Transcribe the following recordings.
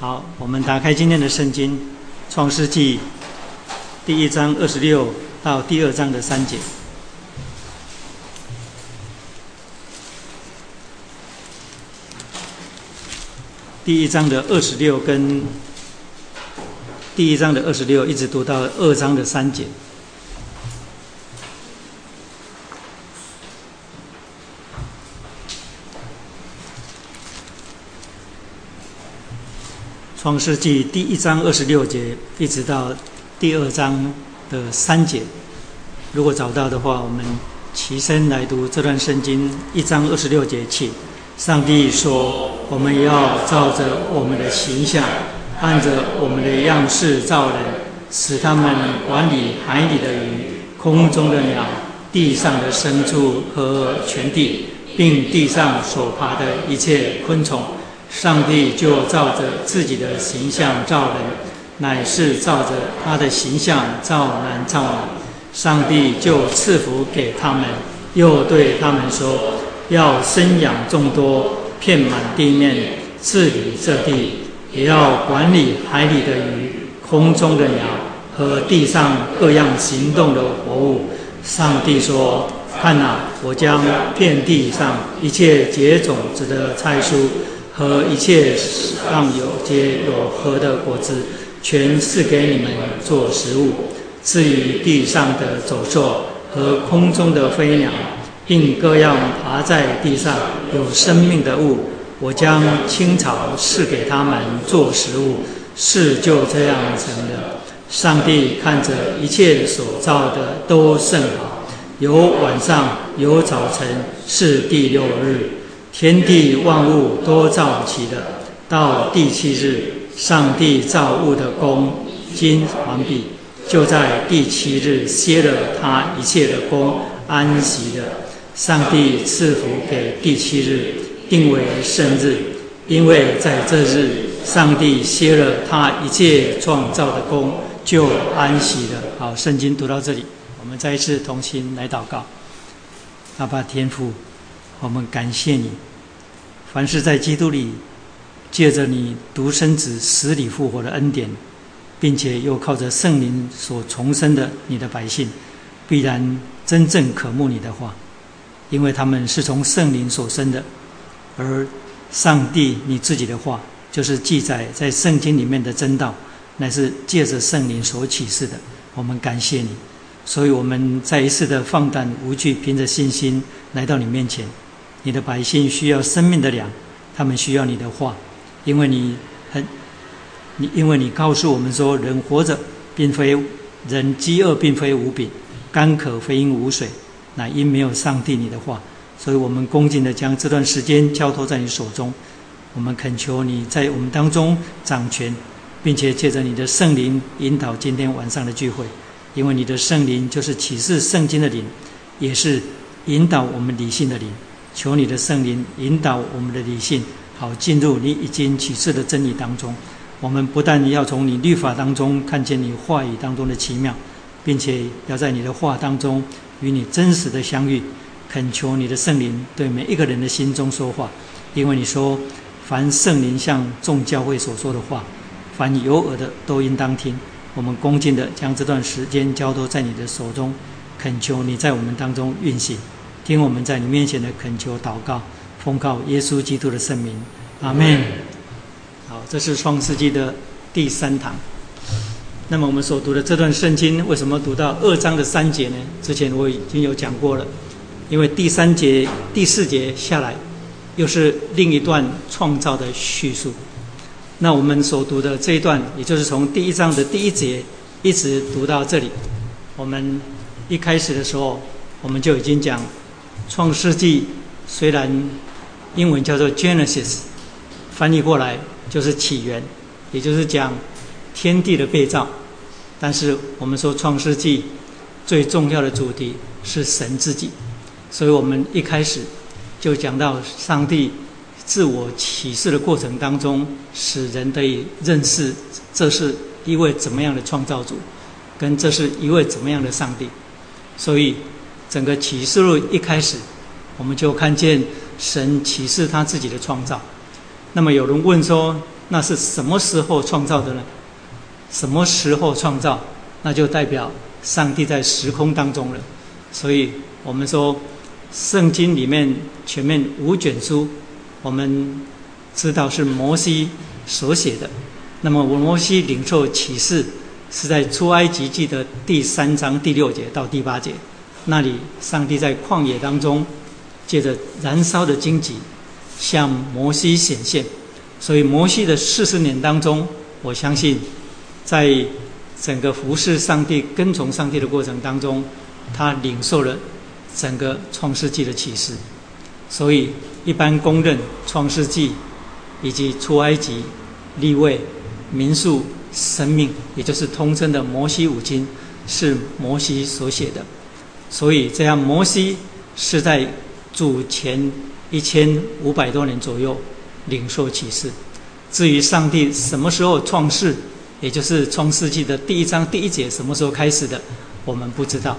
好，我们打开今天的圣经，《创世纪》第一章二十六到第二章的三节。第一章的二十六跟第一章的二十六，一直读到二章的三节。创世纪第一章二十六节，一直到第二章的三节。如果找到的话，我们齐声来读这段圣经一章二十六节起。上帝说：“我们要照着我们的形象，按着我们的样式造人，使他们管理海里的鱼、空中的鸟、地上的牲畜和全地，并地上所爬的一切昆虫。”上帝就照着自己的形象造人，乃是照着他的形象造男造女。上帝就赐福给他们，又对他们说：“要生养众多，遍满地面，治理这地，也要管理海里的鱼、空中的鸟和地上各样行动的活物。”上帝说：“看哪，我将遍地上一切结种子的菜蔬。”和一切上有皆有核的果子，全是给你们做食物。至于地上的走兽和空中的飞鸟，并各样爬在地上有生命的物，我将青草赐给他们做食物。事就这样成了。上帝看着一切所造的都甚好，有晚上，有早晨，是第六日。天地万物都造起了，到第七日，上帝造物的功今完毕，就在第七日歇了他一切的功，安息了。上帝赐福给第七日，定为圣日，因为在这日，上帝歇了他一切创造的功，就安息了。好，圣经读到这里，我们再一次同心来祷告。阿爸天父，我们感谢你。凡是在基督里，借着你独生子死里复活的恩典，并且又靠着圣灵所重生的你的百姓，必然真正渴慕你的话，因为他们是从圣灵所生的。而上帝你自己的话，就是记载在圣经里面的真道，乃是借着圣灵所启示的。我们感谢你，所以我们再一次的放胆无惧，凭着信心来到你面前。你的百姓需要生命的粮，他们需要你的话，因为你很，你因为你告诉我们说，人活着并非人饥饿，并非无饼，干渴非因无水，乃因没有上帝你的话。所以我们恭敬的将这段时间交托在你手中，我们恳求你在我们当中掌权，并且借着你的圣灵引导今天晚上的聚会，因为你的圣灵就是启示圣经的灵，也是引导我们理性的灵。求你的圣灵引导我们的理性，好进入你已经启示的真理当中。我们不但要从你律法当中看见你话语当中的奇妙，并且要在你的话当中与你真实的相遇。恳求你的圣灵对每一个人的心中说话，因为你说，凡圣灵向众教会所说的话，凡有耳的都应当听。我们恭敬的将这段时间交托在你的手中，恳求你在我们当中运行。听我们在你面前的恳求祷告，奉告耶稣基督的圣名，阿门。好，这是创世纪的第三堂。那么我们所读的这段圣经，为什么读到二章的三节呢？之前我已经有讲过了，因为第三节、第四节下来，又是另一段创造的叙述。那我们所读的这一段，也就是从第一章的第一节一直读到这里。我们一开始的时候，我们就已经讲。创世纪虽然英文叫做 Genesis，翻译过来就是起源，也就是讲天地的被造。但是我们说创世纪最重要的主题是神自己，所以我们一开始就讲到上帝自我启示的过程当中，使人得以认识这是一位怎么样的创造主，跟这是一位怎么样的上帝。所以。整个启示录一开始，我们就看见神启示他自己的创造。那么有人问说：“那是什么时候创造的呢？什么时候创造？那就代表上帝在时空当中了。所以我们说，圣经里面前面五卷书，我们知道是摩西所写的。那么摩西领受启示是在出埃及记的第三章第六节到第八节，那里上帝在旷野当中借着燃烧的荆棘向摩西显现。所以摩西的四十年当中，我相信在整个服侍上帝、跟从上帝的过程当中，他领受了整个创世纪的启示。所以一般公认创世纪以及出埃及、立位、民数、生命，也就是通称的摩西五经，是摩西所写的。所以这样，摩西是在主前一千五百多年左右。领受启示。至于上帝什么时候创世，也就是创世纪的第一章第一节什么时候开始的，我们不知道。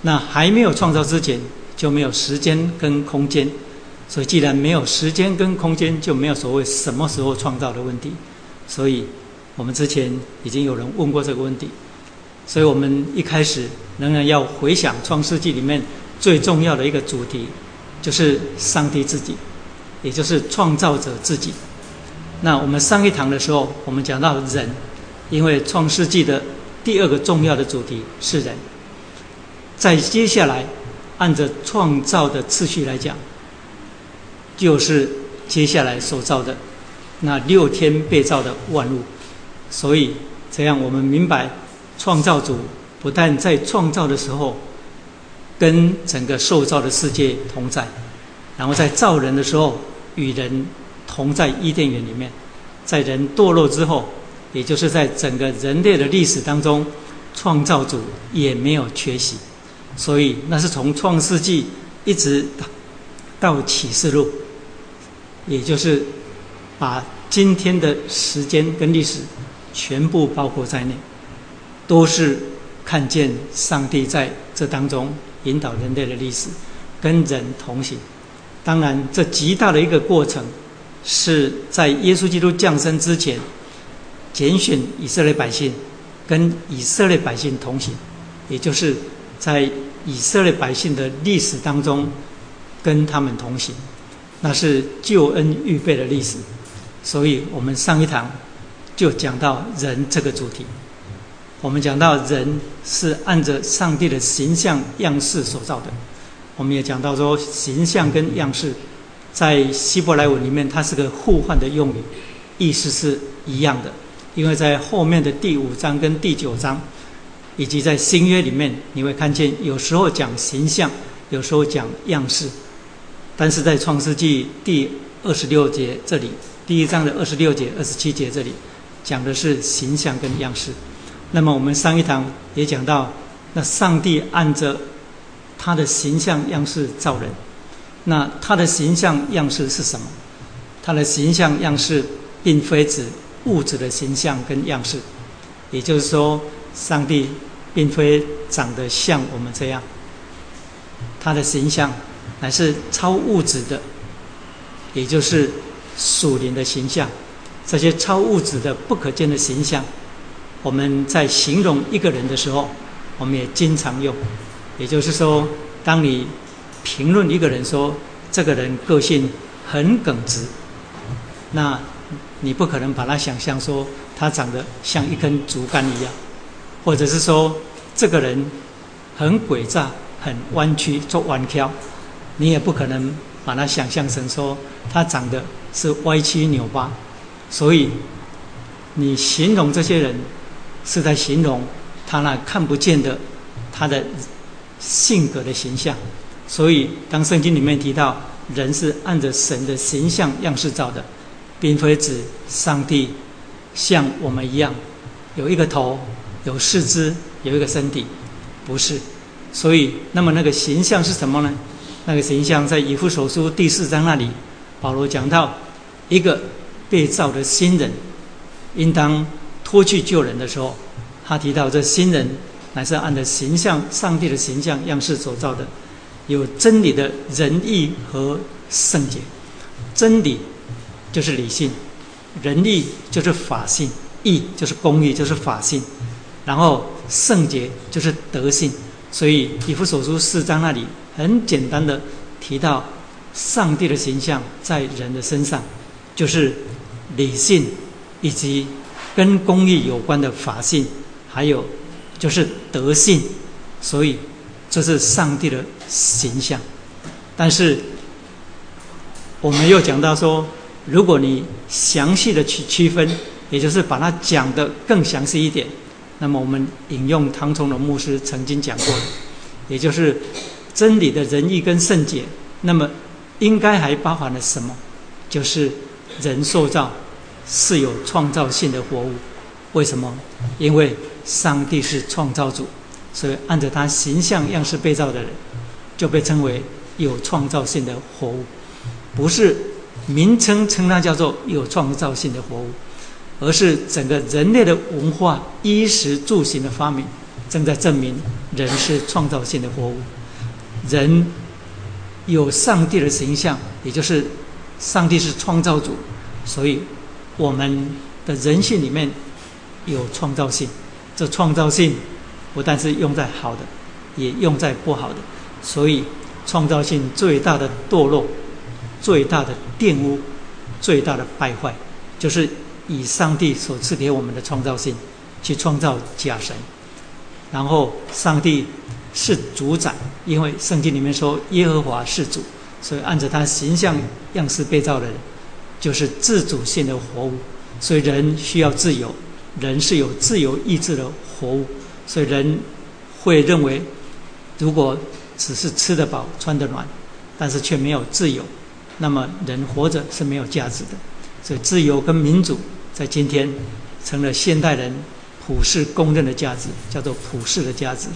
那还没有创造之前，就没有时间跟空间。所以，既然没有时间跟空间，就没有所谓什么时候创造的问题。所以，我们之前已经有人问过这个问题。所以我们一开始仍然要回想创世纪里面最重要的一个主题，就是上帝自己。也就是创造者自己。那我们上一堂的时候，我们讲到人，因为创世纪的第二个重要的主题是人。在接下来，按着创造的次序来讲，就是接下来所造的那六天被造的万物。所以这样，我们明白创造主不但在创造的时候跟整个受造的世界同在，然后在造人的时候。与人同在伊甸园里面，在人堕落之后，也就是在整个人类的历史当中，创造主也没有缺席，所以那是从创世纪一直到启示录，也就是把今天的时间跟历史全部包括在内，都是看见上帝在这当中引导人类的历史，跟人同行。当然，这极大的一个过程，是在耶稣基督降生之前，拣选以色列百姓，跟以色列百姓同行，也就是在以色列百姓的历史当中，跟他们同行，那是救恩预备的历史。所以我们上一堂就讲到人这个主题，我们讲到人是按着上帝的形象样式所造的。我们也讲到说，形象跟样式，在希伯来文里面，它是个互换的用语，意思是一样的。因为在后面的第五章跟第九章，以及在新约里面，你会看见有时候讲形象，有时候讲样式。但是在创世纪第二十六节这里，第一章的二十六节、二十七节这里，讲的是形象跟样式。那么我们上一堂也讲到，那上帝按着。他的形象样式造人，那他的形象样式是什么？他的形象样式并非指物质的形象跟样式，也就是说，上帝并非长得像我们这样，他的形象乃是超物质的，也就是属灵的形象。这些超物质的不可见的形象，我们在形容一个人的时候，我们也经常用。也就是说，当你评论一个人说这个人个性很耿直，那你不可能把他想象说他长得像一根竹竿一样，或者是说这个人很诡诈、很弯曲、做弯挑，你也不可能把他想象成说他长得是歪七扭八。所以，你形容这些人是在形容他那看不见的他的。性格的形象，所以当圣经里面提到人是按着神的形象样式造的，并非指上帝像我们一样有一个头、有四肢、有一个身体，不是。所以，那么那个形象是什么呢？那个形象在以弗所书第四章那里，保罗讲到一个被造的新人，应当脱去旧人的时候，他提到这新人。乃是按照形象、上帝的形象样式所造的，有真理的仁义和圣洁。真理就是理性，仁义就是法性，义就是公义，就是法性，然后圣洁就是德性。所以以弗所书四章那里很简单的提到，上帝的形象在人的身上，就是理性以及跟公益有关的法性，还有就是德性。所以这是上帝的形象。但是我们又讲到说。如果你详细的去区分，也就是把它讲的更详细一点，那么我们引用唐崇荣牧师曾经讲过的，也就是真理的仁义跟圣洁，那么应该还包含了什么？就是人塑造是有创造性的活物。为什么？因为上帝是创造主，所以按照他形象样式被造的人，就被称为有创造性的活物，不是。名称称它叫做有创造性的活物，而是整个人类的文化衣食住行的发明，正在证明人是创造性的活物。人有上帝的形象，也就是上帝是创造主，所以我们的人性里面有创造性。这创造性不但是用在好的，也用在不好的，所以创造性最大的堕落。最大的玷污，最大的败坏，就是以上帝所赐给我们的创造性去创造假神。然后，上帝是主宰，因为圣经里面说耶和华是主，所以按照他形象样式被造的人，就是自主性的活物。所以人需要自由，人是有自由意志的活物。所以人会认为，如果只是吃得饱、穿得暖，但是却没有自由。那么人活着是没有价值的，所以自由跟民主在今天成了现代人普世公认的价值，叫做普世的价值。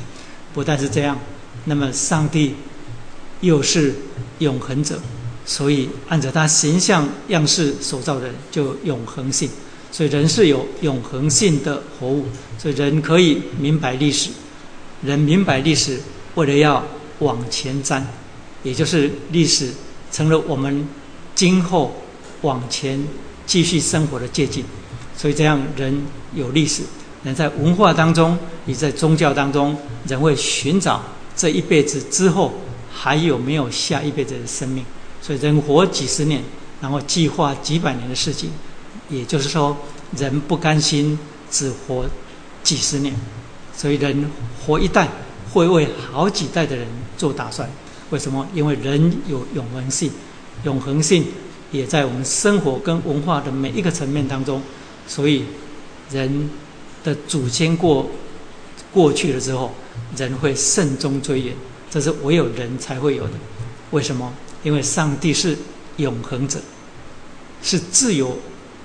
不但是这样，那么上帝又是永恒者，所以按照他形象样式所造的人就永恒性，所以人是有永恒性的活物，所以人可以明白历史，人明白历史，为了要往前瞻，也就是历史。成了我们今后往前继续生活的借鉴，所以这样人有历史，人在文化当中，也在宗教当中，人会寻找这一辈子之后还有没有下一辈子的生命。所以人活几十年，然后计划几百年的事情，也就是说，人不甘心只活几十年，所以人活一代会为好几代的人做打算。为什么？因为人有永恒性，永恒性也在我们生活跟文化的每一个层面当中。所以，人的祖先过过去了之后，人会慎终追远，这是唯有人才会有的。为什么？因为上帝是永恒者，是自由、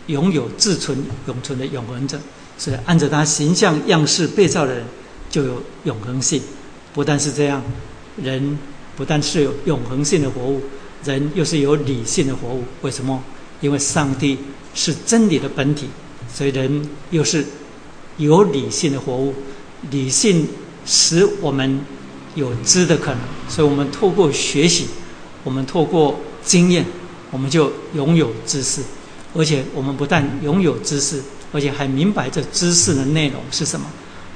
拥有自存、永存的永恒者。所以，按照他形象样式被造的人就有永恒性。不但是这样，人。不但是有永恒性的活物，人又是有理性的活物。为什么？因为上帝是真理的本体，所以人又是有理性的活物。理性使我们有知的可能，所以我们透过学习，我们透过经验，我们就拥有知识。而且我们不但拥有知识，而且还明白这知识的内容是什么。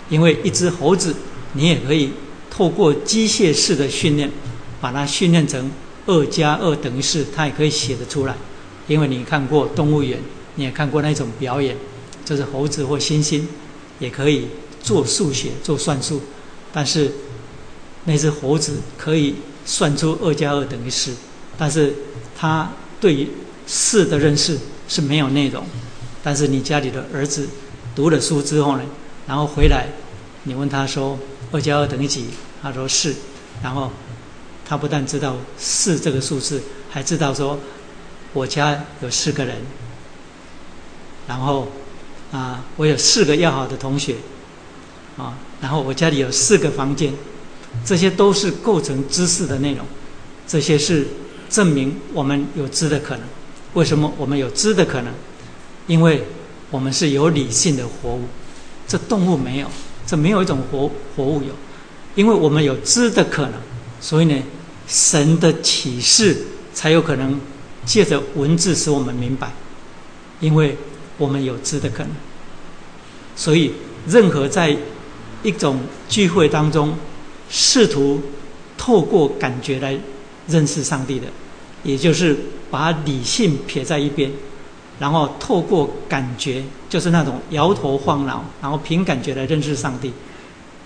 因为一只猴子，你也可以透过机械式的训练。把它训练成二加二等于四，它也可以写得出来。因为你看过动物园，你也看过那种表演，就是猴子或猩猩也可以做数学、做算术。但是那只猴子可以算出二加二等于四，但是他对于四的认识是没有内容。但是你家里的儿子读了书之后呢，然后回来，你问他说二加二等于几？他说四，然后。他不但知道四这个数字，还知道说，我家有四个人，然后，啊，我有四个要好的同学，啊，然后我家里有四个房间，这些都是构成知识的内容，这些是证明我们有知的可能。为什么我们有知的可能？因为我们是有理性的活物，这动物没有，这没有一种活活物有，因为我们有知的可能，所以呢。神的启示才有可能借着文字使我们明白，因为我们有知的可能。所以，任何在一种聚会当中试图透过感觉来认识上帝的，也就是把理性撇在一边，然后透过感觉，就是那种摇头晃脑，然后凭感觉来认识上帝，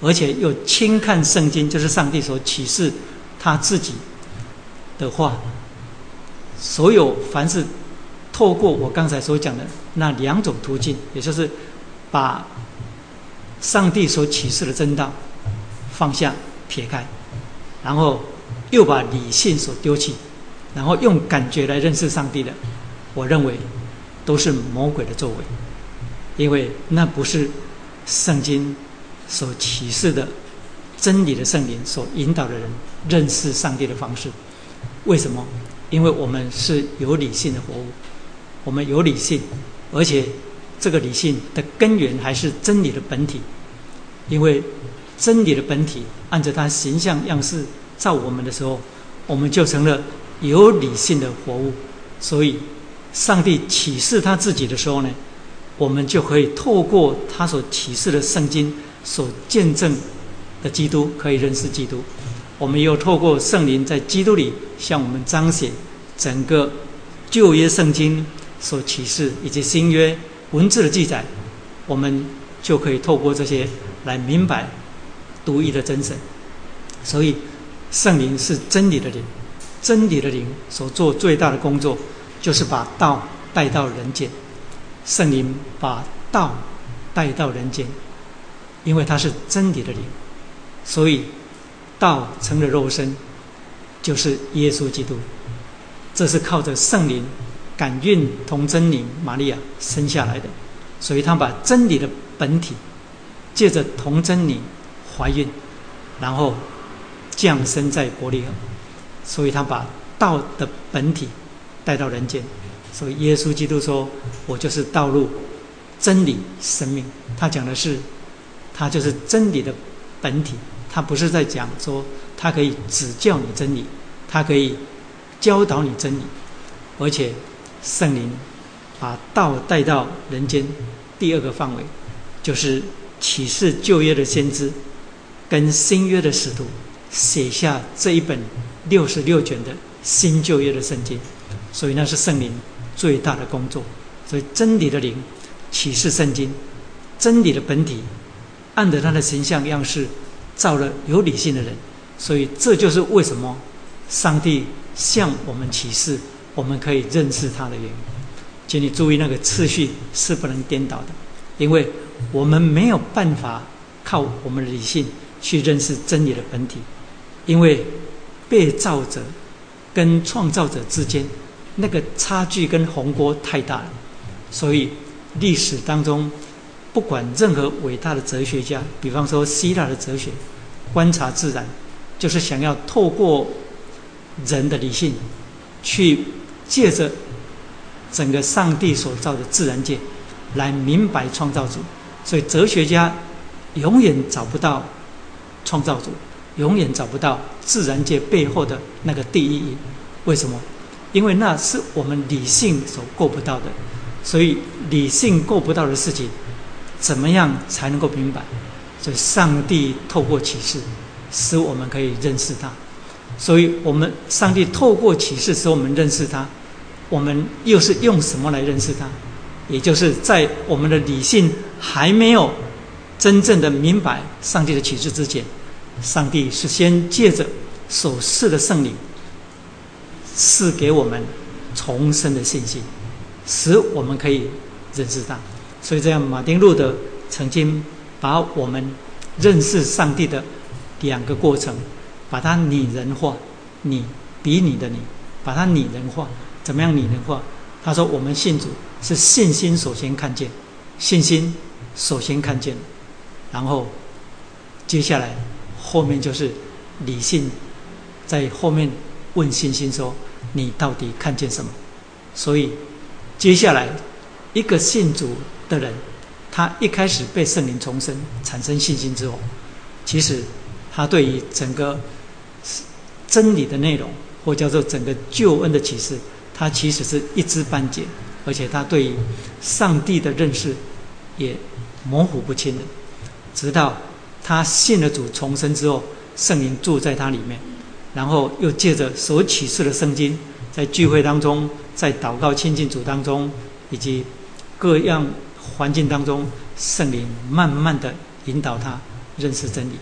而且又轻看圣经，就是上帝所启示他自己的话。所有凡是透过我刚才所讲的那两种途径，也就是把上帝所启示的真道放下撇开，然后又把理性所丢弃，然后用感觉来认识上帝的，我认为都是魔鬼的作为，因为那不是圣经所启示的真理的圣灵所引导的人认识上帝的方式。为什么？因为我们是有理性的活物，我们有理性，而且这个理性的根源还是真理的本体。因为真理的本体按着它形象样式造我们的时候，我们就成了有理性的活物。所以，上帝启示他自己的时候呢，我们就可以透过他所启示的圣经所见证的基督，可以认识基督。我们又透过圣灵在基督里向我们彰显整个旧约圣经所启示以及新约文字的记载，我们就可以透过这些来明白独一的真神。所以，圣灵是真理的灵，真理的灵所做最大的工作，就是把道带到人间。圣灵把道带到人间，因为它是真理的灵，所以。道成了肉身，就是耶稣基督。这是靠着圣灵感孕同真灵玛利亚生下来的，所以他把真理的本体借着同真理怀孕，然后降生在伯利恒。所以他把道的本体带到人间。所以耶稣基督说：“我就是道路、真理、生命。”他讲的是，他就是真理的本体。他不是在讲说，他可以指教你真理，他可以教导你真理，而且圣灵把道带到人间。第二个范围就是启示旧约的先知跟新约的使徒写下这一本六十六卷的新旧约的圣经，所以那是圣灵最大的工作。所以真理的灵启示圣经，真理的本体按着他的形象样式。造了有理性的人，所以这就是为什么上帝向我们启示，我们可以认识他的原因。请你注意，那个次序是不能颠倒的，因为我们没有办法靠我们的理性去认识真理的本体，因为被造者跟创造者之间那个差距跟鸿沟太大了，所以历史当中。不管任何伟大的哲学家，比方说希腊的哲学，观察自然，就是想要透过人的理性，去借着整个上帝所造的自然界，来明白创造主。所以哲学家永远找不到创造主，永远找不到自然界背后的那个第一因。为什么？因为那是我们理性所够不到的。所以理性够不到的事情。怎么样才能够明白？所以上帝透过启示，使我们可以认识他。所以我们上帝透过启示使我们认识他。我们又是用什么来认识他？也就是在我们的理性还没有真正的明白上帝的启示之前，上帝是先借着所赐的圣灵赐给我们重生的信心，使我们可以认识他。所以，这样马丁路德曾经把我们认识上帝的两个过程，把它拟人化，你比你的你，把它拟人化。怎么样拟人化？他说：“我们信主是信心首先看见，信心首先看见，然后接下来后面就是理性，在后面问信心说：你到底看见什么？所以接下来一个信主。”的人，他一开始被圣灵重生，产生信心之后，其实他对于整个真理的内容，或叫做整个救恩的启示，他其实是一知半解，而且他对于上帝的认识也模糊不清的。直到他信了主重生之后，圣灵住在他里面，然后又借着所启示的圣经，在聚会当中，在祷告亲近主当中，以及各样环境当中，圣灵慢慢的引导他认识真理。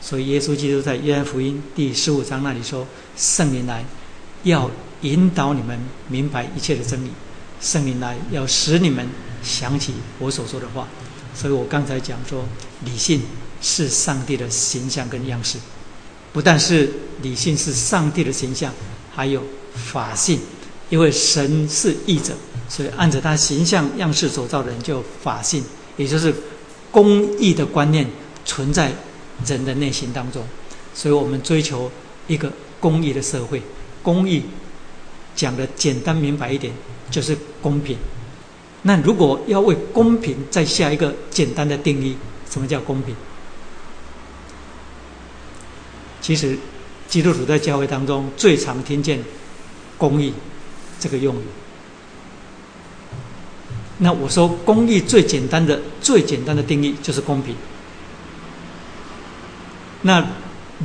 所以，耶稣基督在约翰福音第十五章那里说：“圣灵来，要引导你们明白一切的真理；圣灵来，要使你们想起我所说的话。”所以我刚才讲说，理性是上帝的形象跟样式，不但是理性是上帝的形象，还有法性，因为神是义者，所以按着他形象样式所造的人就法性，也就是公义的观念存在。人的内心当中，所以我们追求一个公益的社会。公益讲的简单明白一点，就是公平。那如果要为公平再下一个简单的定义，什么叫公平？其实基督徒在教会当中最常听见“公义”这个用语。那我说公义最简单的、最简单的定义就是公平。那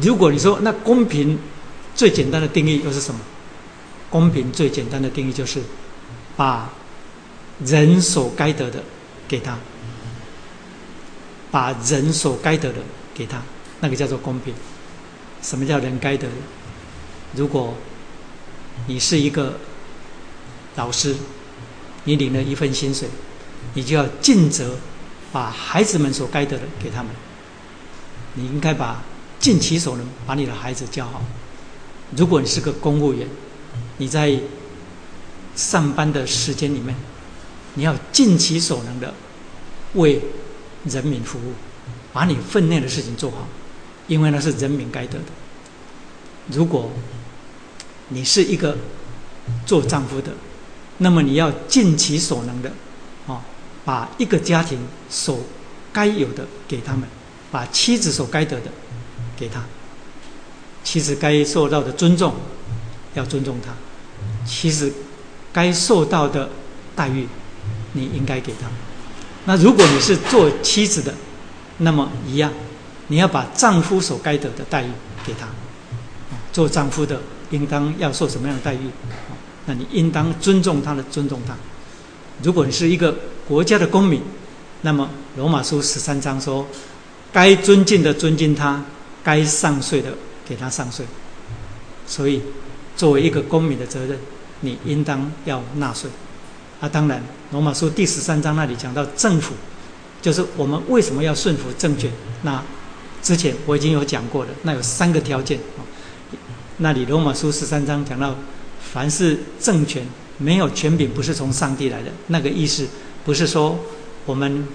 如果你说那公平最简单的定义又是什么？公平最简单的定义就是把人所该得的给他，把人所该得的给他，那个叫做公平。什么叫人该得？如果你是一个老师，你领了一份薪水，你就要尽责把孩子们所该得的给他们。你应该把尽其所能把你的孩子教好。如果你是个公务员，你在上班的时间里面，你要尽其所能的为人民服务，把你分内的事情做好，因为那是人民该得的。如果你是一个做丈夫的，那么你要尽其所能的，啊，把一个家庭所该有的给他们。把妻子所该得的给他，妻子该受到的尊重要尊重他，妻子该受到的待遇你应该给他。那如果你是做妻子的，那么一样，你要把丈夫所该得的待遇给他。做丈夫的应当要受什么样的待遇？那你应当尊重他的，尊重他。如果你是一个国家的公民，那么罗马书十三章说。该尊敬的尊敬他，该上税的给他上税。所以，作为一个公民的责任，你应当要纳税。啊，当然，《罗马书》第十三章那里讲到政府，就是我们为什么要顺服政权。那之前我已经有讲过了，那有三个条件。那里《罗马书》十三章讲到，凡是政权没有权柄，不是从上帝来的。那个意思不是说我们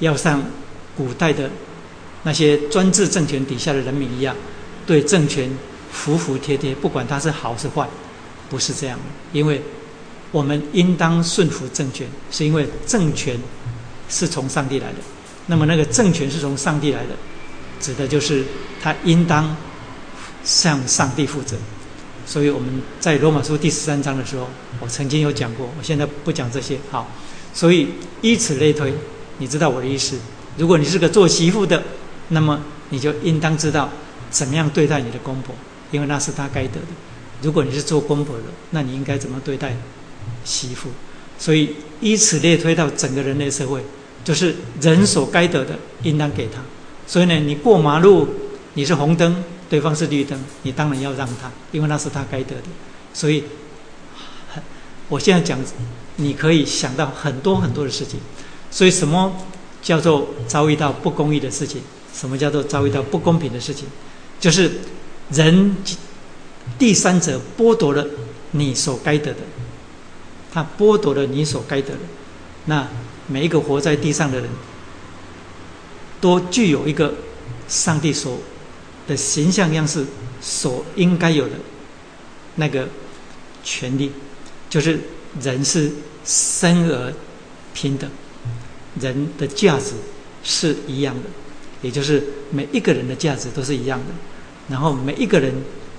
要像古代的。那些专制政权底下的人民一样，对政权服服帖帖，不管他是好是坏，不是这样的。因为我们应当顺服政权，是因为政权是从上帝来的。那么那个政权是从上帝来的，指的就是他应当向上帝负责。所以我们在罗马书第十三章的时候，我曾经有讲过，我现在不讲这些。好，所以以此类推，你知道我的意思。如果你是个做媳妇的，那么你就应当知道怎么样对待你的公婆，因为那是他该得的。如果你是做公婆的，那你应该怎么对待媳妇？所以以此类推到整个人类社会，就是人所该得的，应当给他。所以呢，你过马路你是红灯，对方是绿灯，你当然要让他，因为那是他该得的。所以，我现在讲，你可以想到很多很多的事情。所以，什么叫做遭遇到不公义的事情？什么叫做遭遇到不公平的事情？就是人第三者剥夺了你所该得的，他剥夺了你所该得的。那每一个活在地上的人，都具有一个上帝所的形象样式所应该有的那个权利，就是人是生而平等，人的价值是一样的。也就是每一个人的价值都是一样的，然后每一个人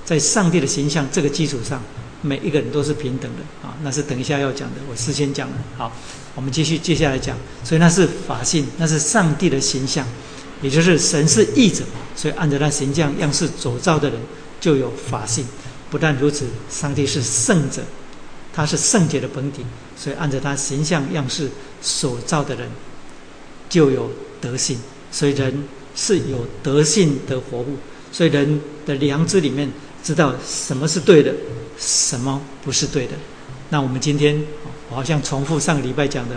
在上帝的形象这个基础上，每一个人都是平等的啊，那是等一下要讲的，我事先讲了。好，我们继续接下来讲，所以那是法性，那是上帝的形象，也就是神是义者，所以按照他形象样式所造的人就有法性。不但如此，上帝是圣者，他是圣洁的本体，所以按照他形象样式所造的人就有德性，所以人是有德性的活物，所以人的良知里面知道什么是对的，什么不是对的。那我们今天我好像重复上个礼拜讲的，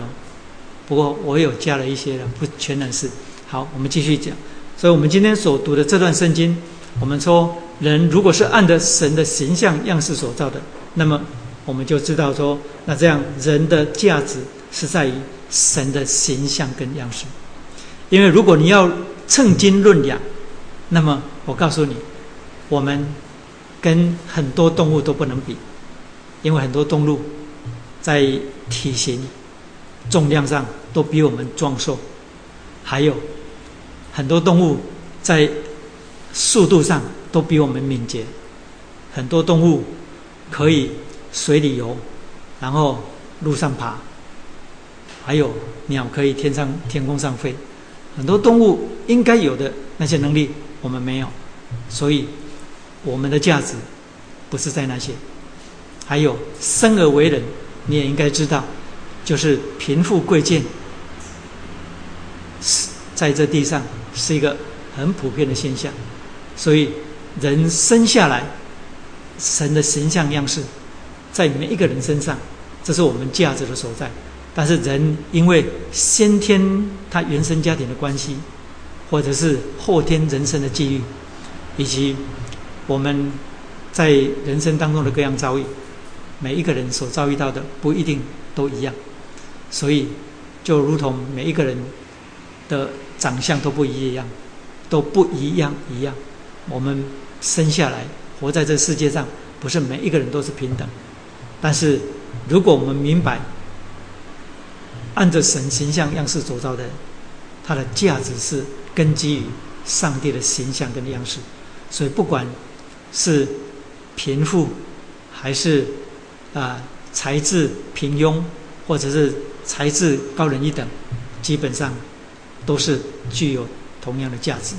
不过我有加了一些的，不全然是。好，我们继续讲。所以我们今天所读的这段圣经，我们说。人如果是按着神的形象样式所造的，那么我们就知道说，那这样人的价值是在于神的形象跟样式。因为如果你要称斤论两，那么我告诉你，我们跟很多动物都不能比，因为很多动物在体型、重量上都比我们壮硕，还有很多动物在速度上。都比我们敏捷，很多动物可以水里游，然后路上爬，还有鸟可以天上天空上飞，很多动物应该有的那些能力我们没有，所以我们的价值不是在那些。还有生而为人，你也应该知道，就是贫富贵贱在这地上是一个很普遍的现象，所以。人生下来，神的形象样式，在每一个人身上，这是我们价值的所在。但是人因为先天他原生家庭的关系，或者是后天人生的际遇，以及我们在人生当中的各样遭遇，每一个人所遭遇到的不一定都一样。所以，就如同每一个人的长相都不一样，都不一样一样，我们。生下来，活在这世界上，不是每一个人都是平等。但是，如果我们明白，按着神形象样式所造的，它的价值是根基于上帝的形象跟样式。所以，不管是贫富，还是啊才智平庸，或者是才智高人一等，基本上都是具有同样的价值。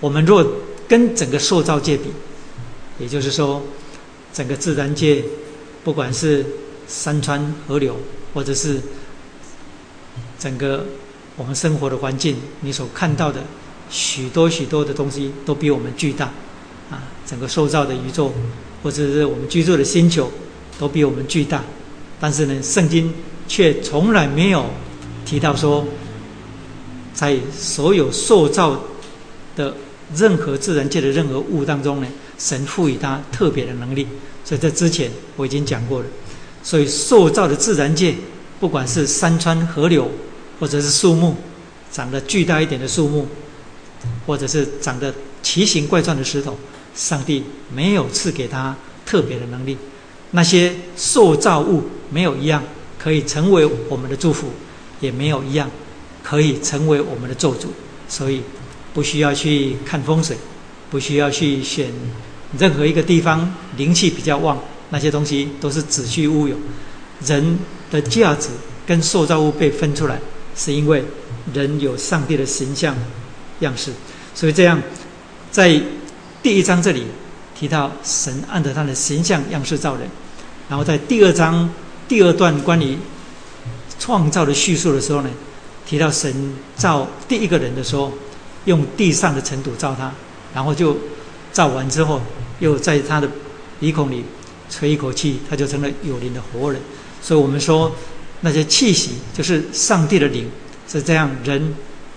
我们若跟整个塑造界比，也就是说，整个自然界，不管是山川河流，或者是整个我们生活的环境，你所看到的许多许多的东西，都比我们巨大。整个塑造的宇宙，或者是我们居住的星球，都比我们巨大。但是呢，圣经却从来没有提到说，在所有塑造的。任何自然界的任何物当中呢，神赋予它特别的能力。所以在之前我已经讲过了。所以塑造的自然界，不管是山川河流，或者是树木，长得巨大一点的树木，或者是长得奇形怪状的石头，上帝没有赐给他特别的能力。那些塑造物没有一样可以成为我们的祝福，也没有一样可以成为我们的咒诅。所以。不需要去看风水，不需要去选任何一个地方灵气比较旺，那些东西都是子虚乌有。人的价值跟塑造物被分出来，是因为人有上帝的形象样式，所以这样在第一章这里提到神按照他的形象样式造人，然后在第二章第二段关于创造的叙述的时候呢，提到神造第一个人的时候。用地上的尘土造他，然后就造完之后，又在他的鼻孔里吹一口气，他就成了有灵的活人。所以我们说，那些气息就是上帝的灵，是这样。人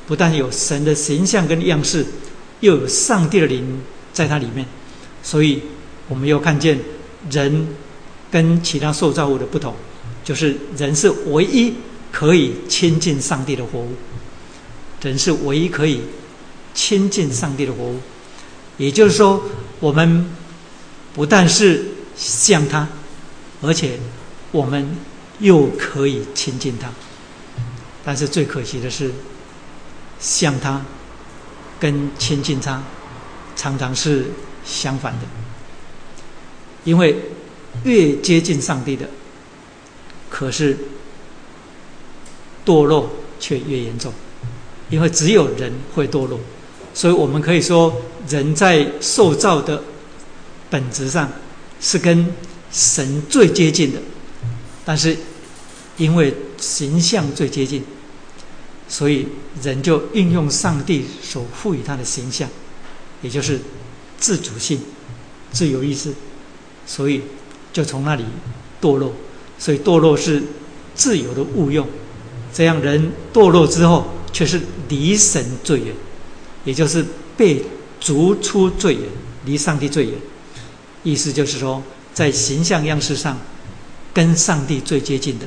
不但有神的形象跟样式，又有上帝的灵在它里面。所以我们又看见人跟其他受造物的不同，就是人是唯一可以亲近上帝的活物，人是唯一可以。亲近上帝的活物，也就是说，我们不但是像他，而且我们又可以亲近他。但是最可惜的是，像他跟亲近他常常是相反的，因为越接近上帝的，可是堕落却越严重，因为只有人会堕落，所以我们可以说，人在受造的本质上是跟神最接近的，但是因为形象最接近，所以人就运用上帝所赋予他的形象，也就是自主性、自由意志，所以。就从那里堕落，所以堕落是自由的误用，这样人堕落之后却是离神最远，也就是被逐出最远，离上帝最远。意思就是说，在形象样式上，跟上帝最接近的，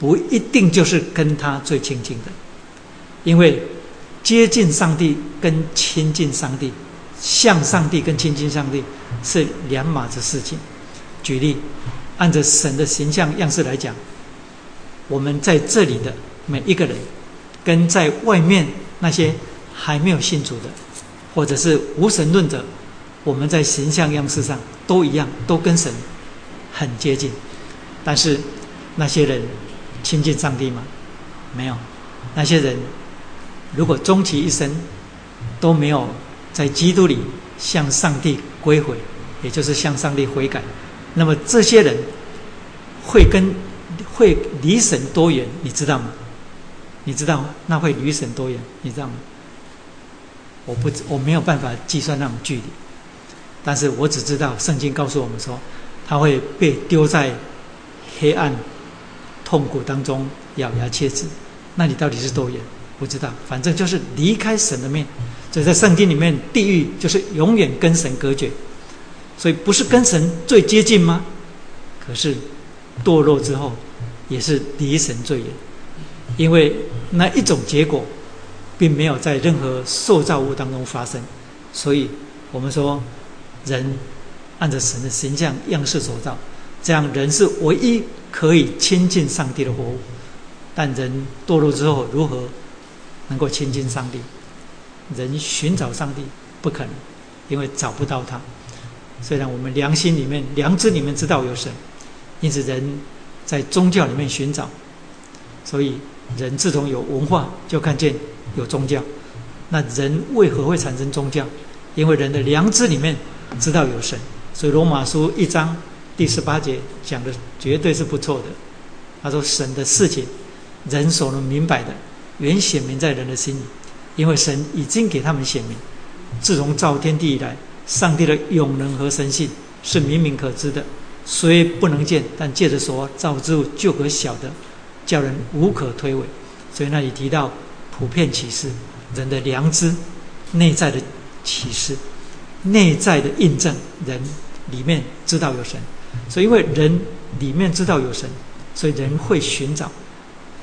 不一定就是跟他最亲近的，因为接近上帝跟亲近上帝，向上帝跟亲近上帝是两码子事情。举例，按着神的形象样式来讲，我们在这里的每一个人，跟在外面那些还没有信主的，或者是无神论者，我们在形象样式上都一样，都跟神很接近。但是那些人亲近上帝吗？没有。那些人如果终其一生都没有在基督里向上帝归回，也就是向上帝悔改。那么这些人会跟会离神多远？你知道吗？你知道吗？那会离神多远？你知道吗？我不我没有办法计算那种距离，但是我只知道圣经告诉我们说，他会被丢在黑暗痛苦当中咬牙切齿。那你到底是多远？不知道，反正就是离开神的面。所以在圣经里面，地狱就是永远跟神隔绝。所以不是跟神最接近吗？可是堕落之后，也是离神最远，因为那一种结果，并没有在任何受造物当中发生。所以我们说，人按照神的形象样式所造，这样人是唯一可以亲近上帝的活物。但人堕落之后，如何能够亲近上帝？人寻找上帝不可能，因为找不到他。虽然我们良心里面、良知里面知道有神，因此人在宗教里面寻找，所以人自从有文化就看见有宗教。那人为何会产生宗教？因为人的良知里面知道有神。所以罗马书一章第十八节讲的绝对是不错的。他说：“神的事情，人所能明白的，原显明在人的心里，因为神已经给他们显明。自从造天地以来。”上帝的永能和神性是明明可知的，虽不能见，但借着说造之物就可晓得，叫人无可推诿。所以那里提到普遍启示，人的良知内在的启示，内在的印证，人里面知道有神。所以因为人里面知道有神，所以人会寻找，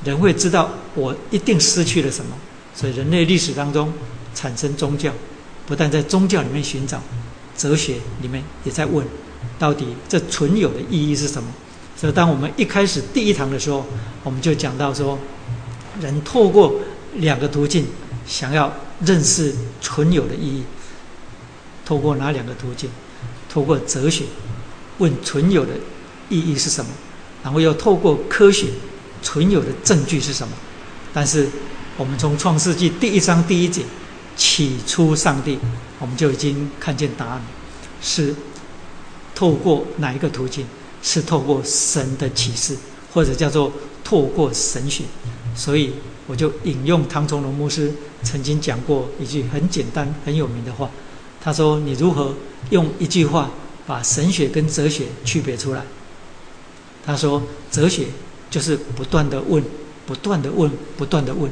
人会知道我一定失去了什么。所以人类历史当中产生宗教。不但在宗教里面寻找，哲学里面也在问，到底这存有的意义是什么？所以，当我们一开始第一堂的时候，我们就讲到说，人透过两个途径想要认识存有的意义。透过哪两个途径？透过哲学问存有的意义是什么，然后又透过科学存有的证据是什么？但是，我们从创世纪第一章第一节。起初，上帝，我们就已经看见答案，是透过哪一个途径？是透过神的启示，或者叫做透过神学。所以，我就引用唐崇荣牧师曾经讲过一句很简单、很有名的话。他说：“你如何用一句话把神学跟哲学区别出来？”他说：“哲学就是不断的问，不断的问，不断的问；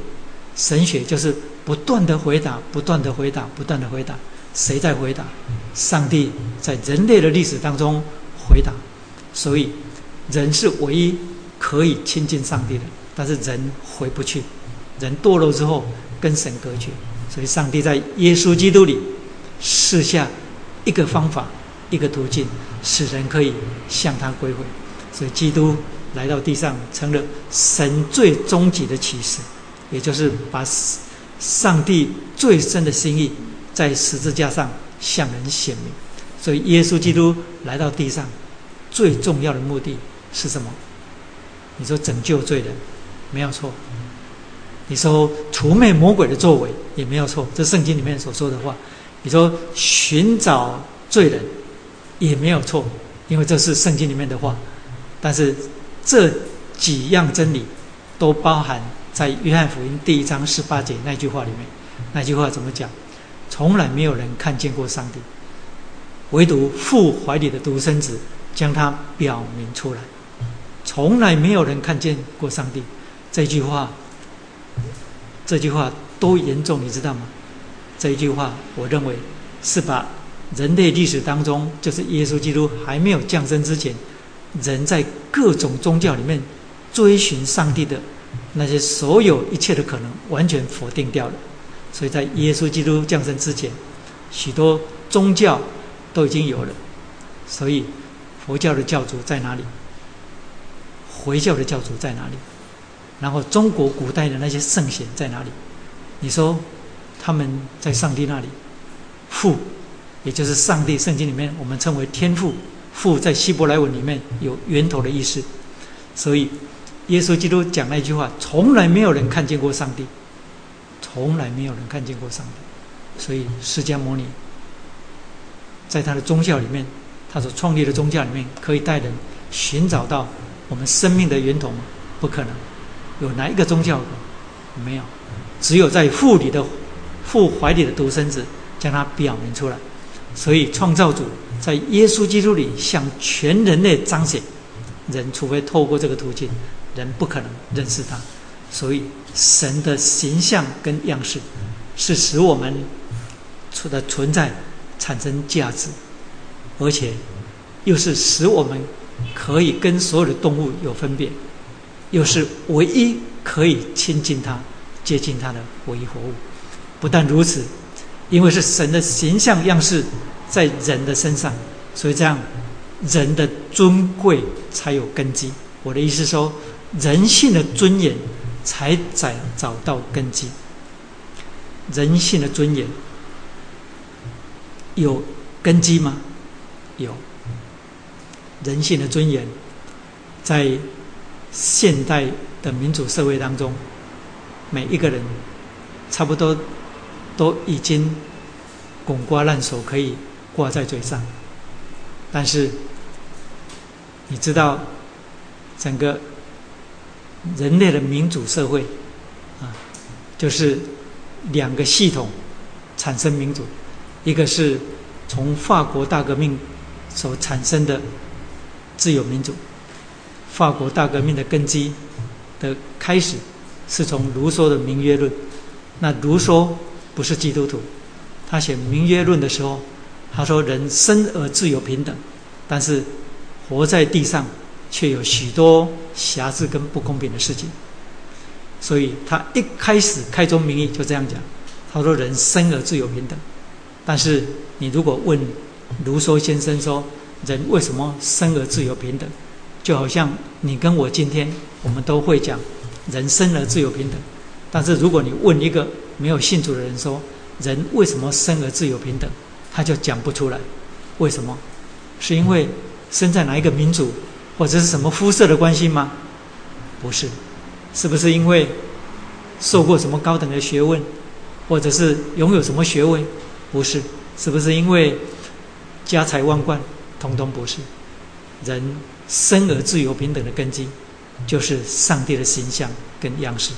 神学就是。”不断的回答，不断的回答，不断的回答。谁在回答？上帝在人类的历史当中回答。所以，人是唯一可以亲近上帝的，但是人回不去。人堕落之后跟神隔绝，所以上帝在耶稣基督里试下一个方法，一个途径，使人可以向他归回。所以，基督来到地上，成了神最终极的启示，也就是把。上帝最深的心意，在十字架上向人显明。所以，耶稣基督来到地上，最重要的目的是什么？你说拯救罪人，没有错。你说除灭魔鬼的作为也没有错，这圣经里面所说的话。你说寻找罪人也没有错，因为这是圣经里面的话。但是这几样真理都包含在约翰福音第一章十八节那句话里面。那句话怎么讲？从来没有人看见过上帝，唯独父怀里的独生子将他表明出来。从来没有人看见过上帝，这句话，这句话多严重，你知道吗？这一句话，我认为是把人类历史当中，就是耶稣基督还没有降生之前，人在各种宗教里面追寻上帝的那些所有一切的可能，完全否定掉了。所以在耶稣基督降生之前，许多宗教都已经有了。所以佛教的教主在哪里？回教的教主在哪里？然后中国古代的那些圣贤在哪里？你说他们在上帝那里？父，也就是上帝，圣经里面我们称为天父。父在希伯来文里面有源头的意思。所以耶稣基督讲那句话：从来没有人看见过上帝，从来没有人看见过上帝。所以释迦牟尼在他的宗教里面，他所创立的宗教里面，可以带人寻找到。我们生命的源头吗不可能有哪一个宗教没有，只有在父里的父怀里的独生子将它表明出来。所以创造主在耶稣基督里向全人类彰显，人除非透过这个途径，人不可能认识他。所以神的形象跟样式是使我们存的存在产生价值，而且又是使我们。可以跟所有的动物有分别，又是唯一可以亲近它、接近它的唯一活物。不但如此，因为是神的形象样式在人的身上，所以这样人的尊贵才有根基。我的意思说，人性的尊严才找找到根基。人性的尊严有根基吗？有。人性的尊严，在现代的民主社会当中，每一个人差不多都已经滚瓜烂熟，可以挂在嘴上。但是，你知道，整个人类的民主社会啊，就是两个系统产生民主，一个是从法国大革命所产生的。自由民主，法国大革命的根基的开始是从卢梭的《民约论》。那卢梭不是基督徒，他写《民约论》的时候，他说人生而自由平等，但是活在地上却有许多瑕疵跟不公平的事情。所以他一开始开宗明义就这样讲，他说人生而自由平等，但是你如果问卢梭先生说。人为什么生而自由平等？就好像你跟我今天，我们都会讲人生而自由平等。但是如果你问一个没有信主的人说，人为什么生而自由平等，他就讲不出来。为什么？是因为生在哪一个民族，或者是什么肤色的关系吗？不是。是不是因为受过什么高等的学问，或者是拥有什么学位？不是。是不是因为家财万贯？通通不是，人生而自由平等的根基，就是上帝的形象跟样式。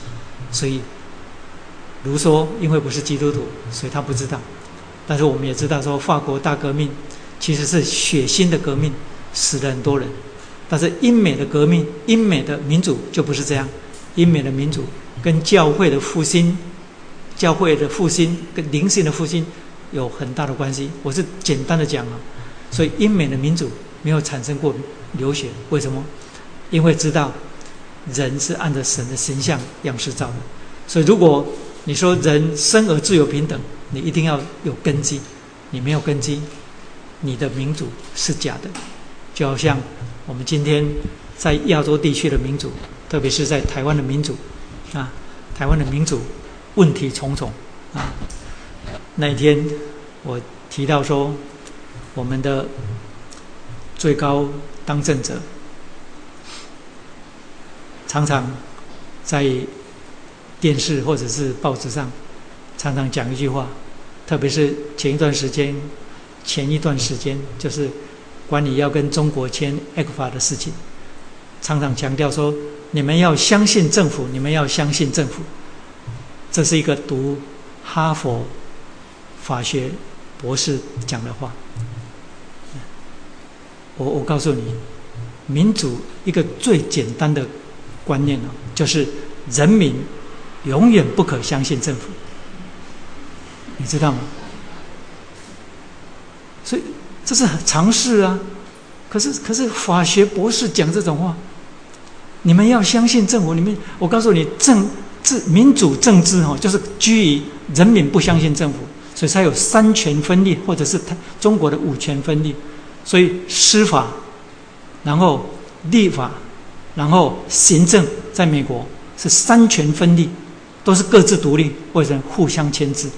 所以，卢梭因为不是基督徒，所以他不知道。但是我们也知道，说法国大革命其实是血腥的革命，死了很多人。但是英美的革命，英美的民主就不是这样。英美的民主跟教会的复兴、教会的复兴跟灵性的复兴有很大的关系。我是简单的讲啊。所以英美的民主没有产生过流血，为什么？因为知道人是按照神的形象样式造的。所以如果你说人生而自由平等，你一定要有根基。你没有根基，你的民主是假的。就好像我们今天在亚洲地区的民主，特别是在台湾的民主啊，台湾的民主问题重重啊。那一天我提到说。我们的最高当政者，常常在电视或者是报纸上常常讲一句话，特别是前一段时间，前一段时间就是管理要跟中国签 A 克法的事情，常常强调说：你们要相信政府，你们要相信政府。这是一个读哈佛法学博士讲的话。我我告诉你，民主一个最简单的观念呢，就是人民永远不可相信政府，你知道吗？所以这是常事啊。可是可是法学博士讲这种话，你们要相信政府。你们我告诉你，政治民主政治哈，就是基于人民不相信政府，所以才有三权分立，或者是他中国的五权分立。所以司法，然后立法，然后行政，在美国是三权分立，都是各自独立或者互相牵制。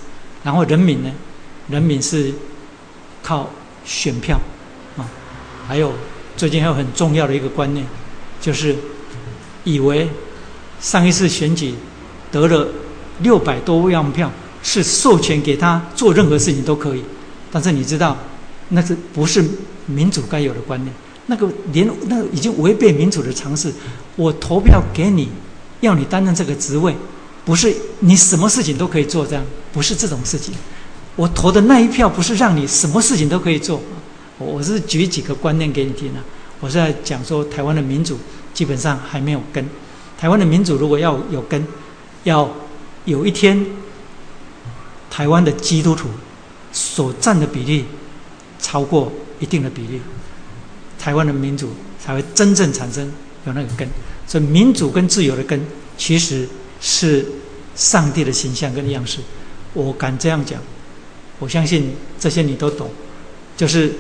然后人民呢，人民是靠选票啊。还有最近还有很重要的一个观念，就是以为上一次选举得了六百多万票，是授权给他做任何事情都可以。但是你知道，那是不是？民主该有的观念，那个连那个已经违背民主的常识。我投票给你，要你担任这个职位，不是你什么事情都可以做，这样不是这种事情。我投的那一票不是让你什么事情都可以做。我我是举几个观念给你听啊。我是在讲说，台湾的民主基本上还没有根。台湾的民主如果要有根，要有一天，台湾的基督徒所占的比例超过。一定的比例，台湾的民主才会真正产生有那个根。所以，民主跟自由的根，其实是上帝的形象跟样式。我敢这样讲，我相信这些你都懂。就是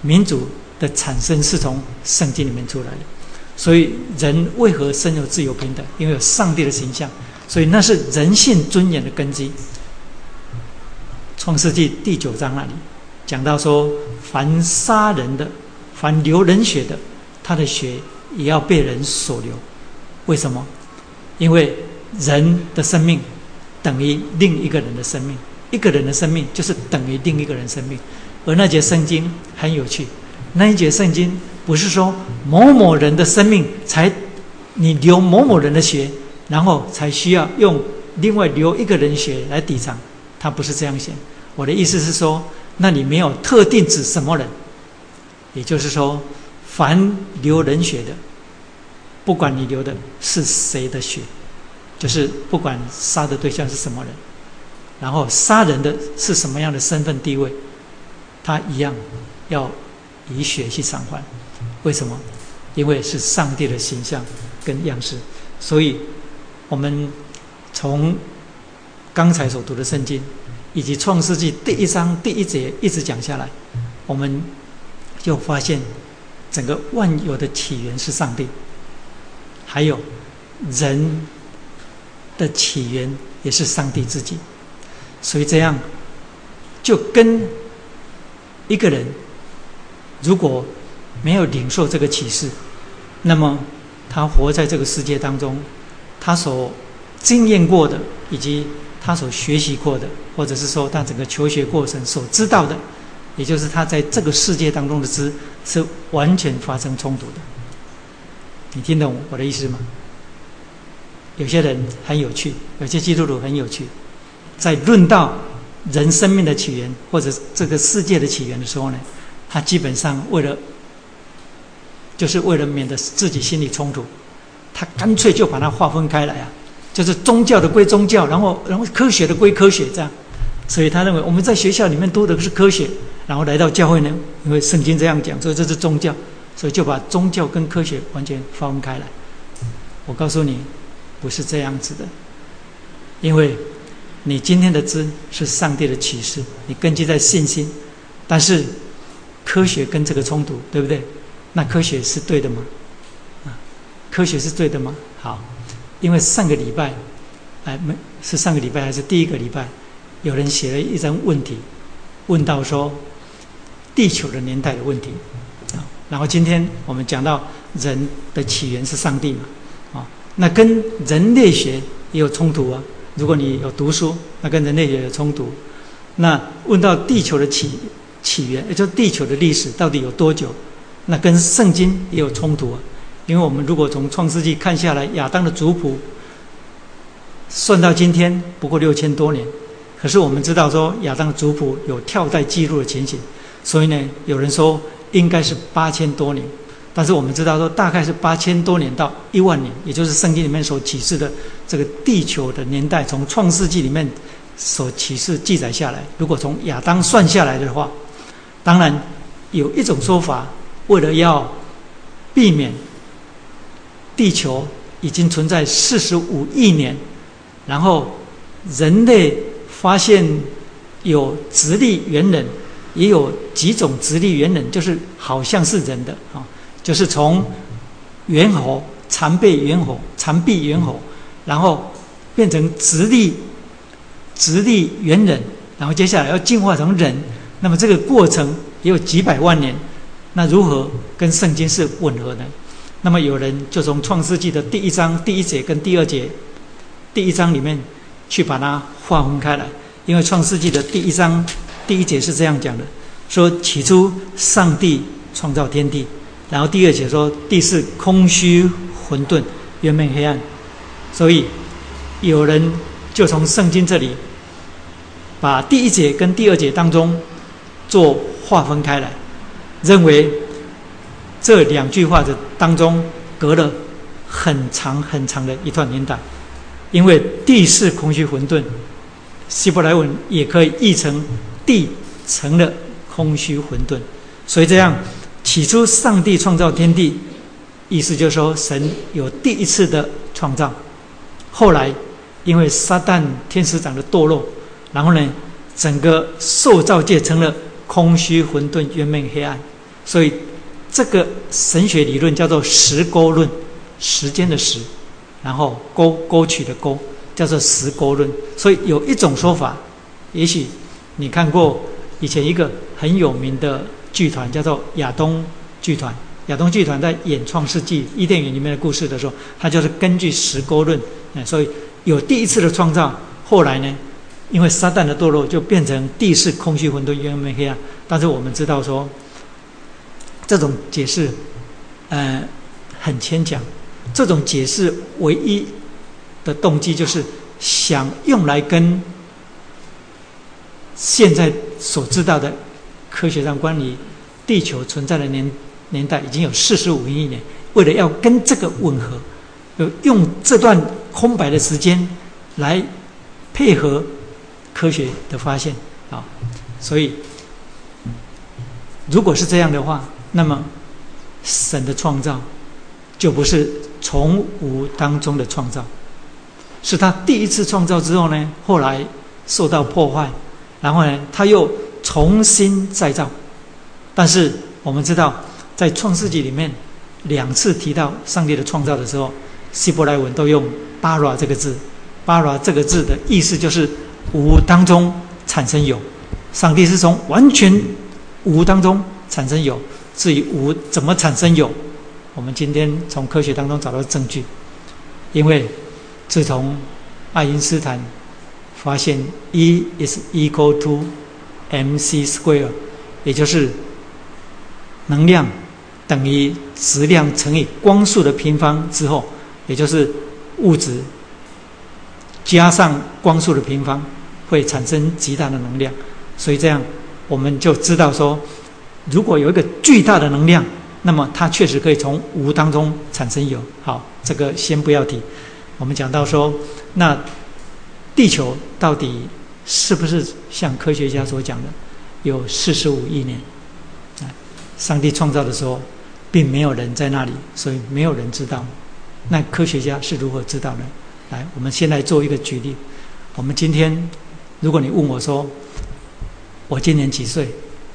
民主的产生是从圣经里面出来的。所以，人为何生有自由平等？因为有上帝的形象。所以，那是人性尊严的根基。创世纪第九章那里。讲到说，凡杀人的，凡流人血的，他的血也要被人所流。为什么？因为人的生命等于另一个人的生命，一个人的生命就是等于另一个人生命。而那节圣经很有趣，那一节圣经不是说某某人的生命才你流某某人的血，然后才需要用另外流一个人血来抵偿，他不是这样写。我的意思是说。那你没有特定指什么人，也就是说，凡流人血的，不管你流的是谁的血，就是不管杀的对象是什么人，然后杀人的是什么样的身份地位，他一样要以血去偿还。为什么？因为是上帝的形象跟样式，所以我们从刚才所读的圣经。以及创世纪第一章第一节一直讲下来，我们就发现整个万有的起源是上帝，还有人的起源也是上帝自己。所以这样就跟一个人如果没有领受这个启示，那么他活在这个世界当中，他所经验过的以及。他所学习过的，或者是说他整个求学过程所知道的，也就是他在这个世界当中的知，是完全发生冲突的。你听懂我的意思吗？有些人很有趣，有些基督徒很有趣，在论到人生命的起源或者这个世界的起源的时候呢，他基本上为了，就是为了免得自己心里冲突，他干脆就把它划分开来啊。就是宗教的归宗教，然后然后科学的归科学，这样。所以他认为我们在学校里面读的是科学，然后来到教会呢，因为圣经这样讲，所以这是宗教，所以就把宗教跟科学完全划分开来。我告诉你，不是这样子的，因为你今天的知是上帝的启示，你根据在信心，但是科学跟这个冲突，对不对？那科学是对的吗？啊，科学是对的吗？好。因为上个礼拜，哎，没是上个礼拜还是第一个礼拜，有人写了一张问题，问到说地球的年代的问题，啊，然后今天我们讲到人的起源是上帝嘛，啊，那跟人类学也有冲突啊。如果你有读书，那跟人类学有冲突。那问到地球的起起源，也就是地球的历史到底有多久？那跟圣经也有冲突啊。因为我们如果从创世纪看下来，亚当的族谱算到今天不过六千多年，可是我们知道说亚当的族谱有跳代记录的情形，所以呢，有人说应该是八千多年，但是我们知道说大概是八千多年到一万年，也就是圣经里面所启示的这个地球的年代，从创世纪里面所启示记载下来，如果从亚当算下来的话，当然有一种说法，为了要避免。地球已经存在四十五亿年，然后人类发现有直立猿人，也有几种直立猿人，就是好像是人的啊，就是从猿猴、残背猿猴、残臂猿猴，然后变成直立直立猿人，然后接下来要进化成人，那么这个过程也有几百万年，那如何跟圣经是吻合呢？那么有人就从创世纪的第一章第一节跟第二节，第一章里面去把它划分开来，因为创世纪的第一章第一节是这样讲的：说起初上帝创造天地，然后第二节说地是空虚混沌，原本黑暗。所以有人就从圣经这里把第一节跟第二节当中做划分开来，认为。这两句话的当中隔了很长很长的一段年代，因为地是空虚混沌，希伯来文也可以译成地成了空虚混沌，所以这样起初上帝创造天地，意思就是说神有第一次的创造，后来因为撒旦天使长的堕落，然后呢整个受造界成了空虚混沌、冤闷黑暗，所以。这个神学理论叫做时沟论，时间的时，然后沟沟渠的沟，叫做时沟论。所以有一种说法，也许你看过以前一个很有名的剧团，叫做亚东剧团。亚东剧团在演《创世纪》伊甸园里面的故事的时候，它就是根据时沟论。嗯，所以有第一次的创造，后来呢，因为撒旦的堕落，就变成地势空虚混沌、冤没黑暗。但是我们知道说。这种解释，呃，很牵强。这种解释唯一的动机就是想用来跟现在所知道的科学上关于地球存在的年年代已经有四十五亿年，为了要跟这个吻合，就用这段空白的时间来配合科学的发现啊。所以，如果是这样的话，那么，神的创造就不是从无当中的创造，是他第一次创造之后呢，后来受到破坏，然后呢，他又重新再造。但是我们知道，在创世纪里面两次提到上帝的创造的时候，希伯来文都用“巴拉”这个字，“巴拉”这个字的意思就是无当中产生有，上帝是从完全无当中产生有。至于无怎么产生有，我们今天从科学当中找到证据，因为自从爱因斯坦发现 E is equal to mc square，也就是能量等于质量乘以光速的平方之后，也就是物质加上光速的平方会产生极大的能量，所以这样我们就知道说。如果有一个巨大的能量，那么它确实可以从无当中产生有。好，这个先不要提。我们讲到说，那地球到底是不是像科学家所讲的有四十五亿年？啊，上帝创造的时候，并没有人在那里，所以没有人知道。那科学家是如何知道呢？来，我们先来做一个举例。我们今天，如果你问我说，我今年几岁？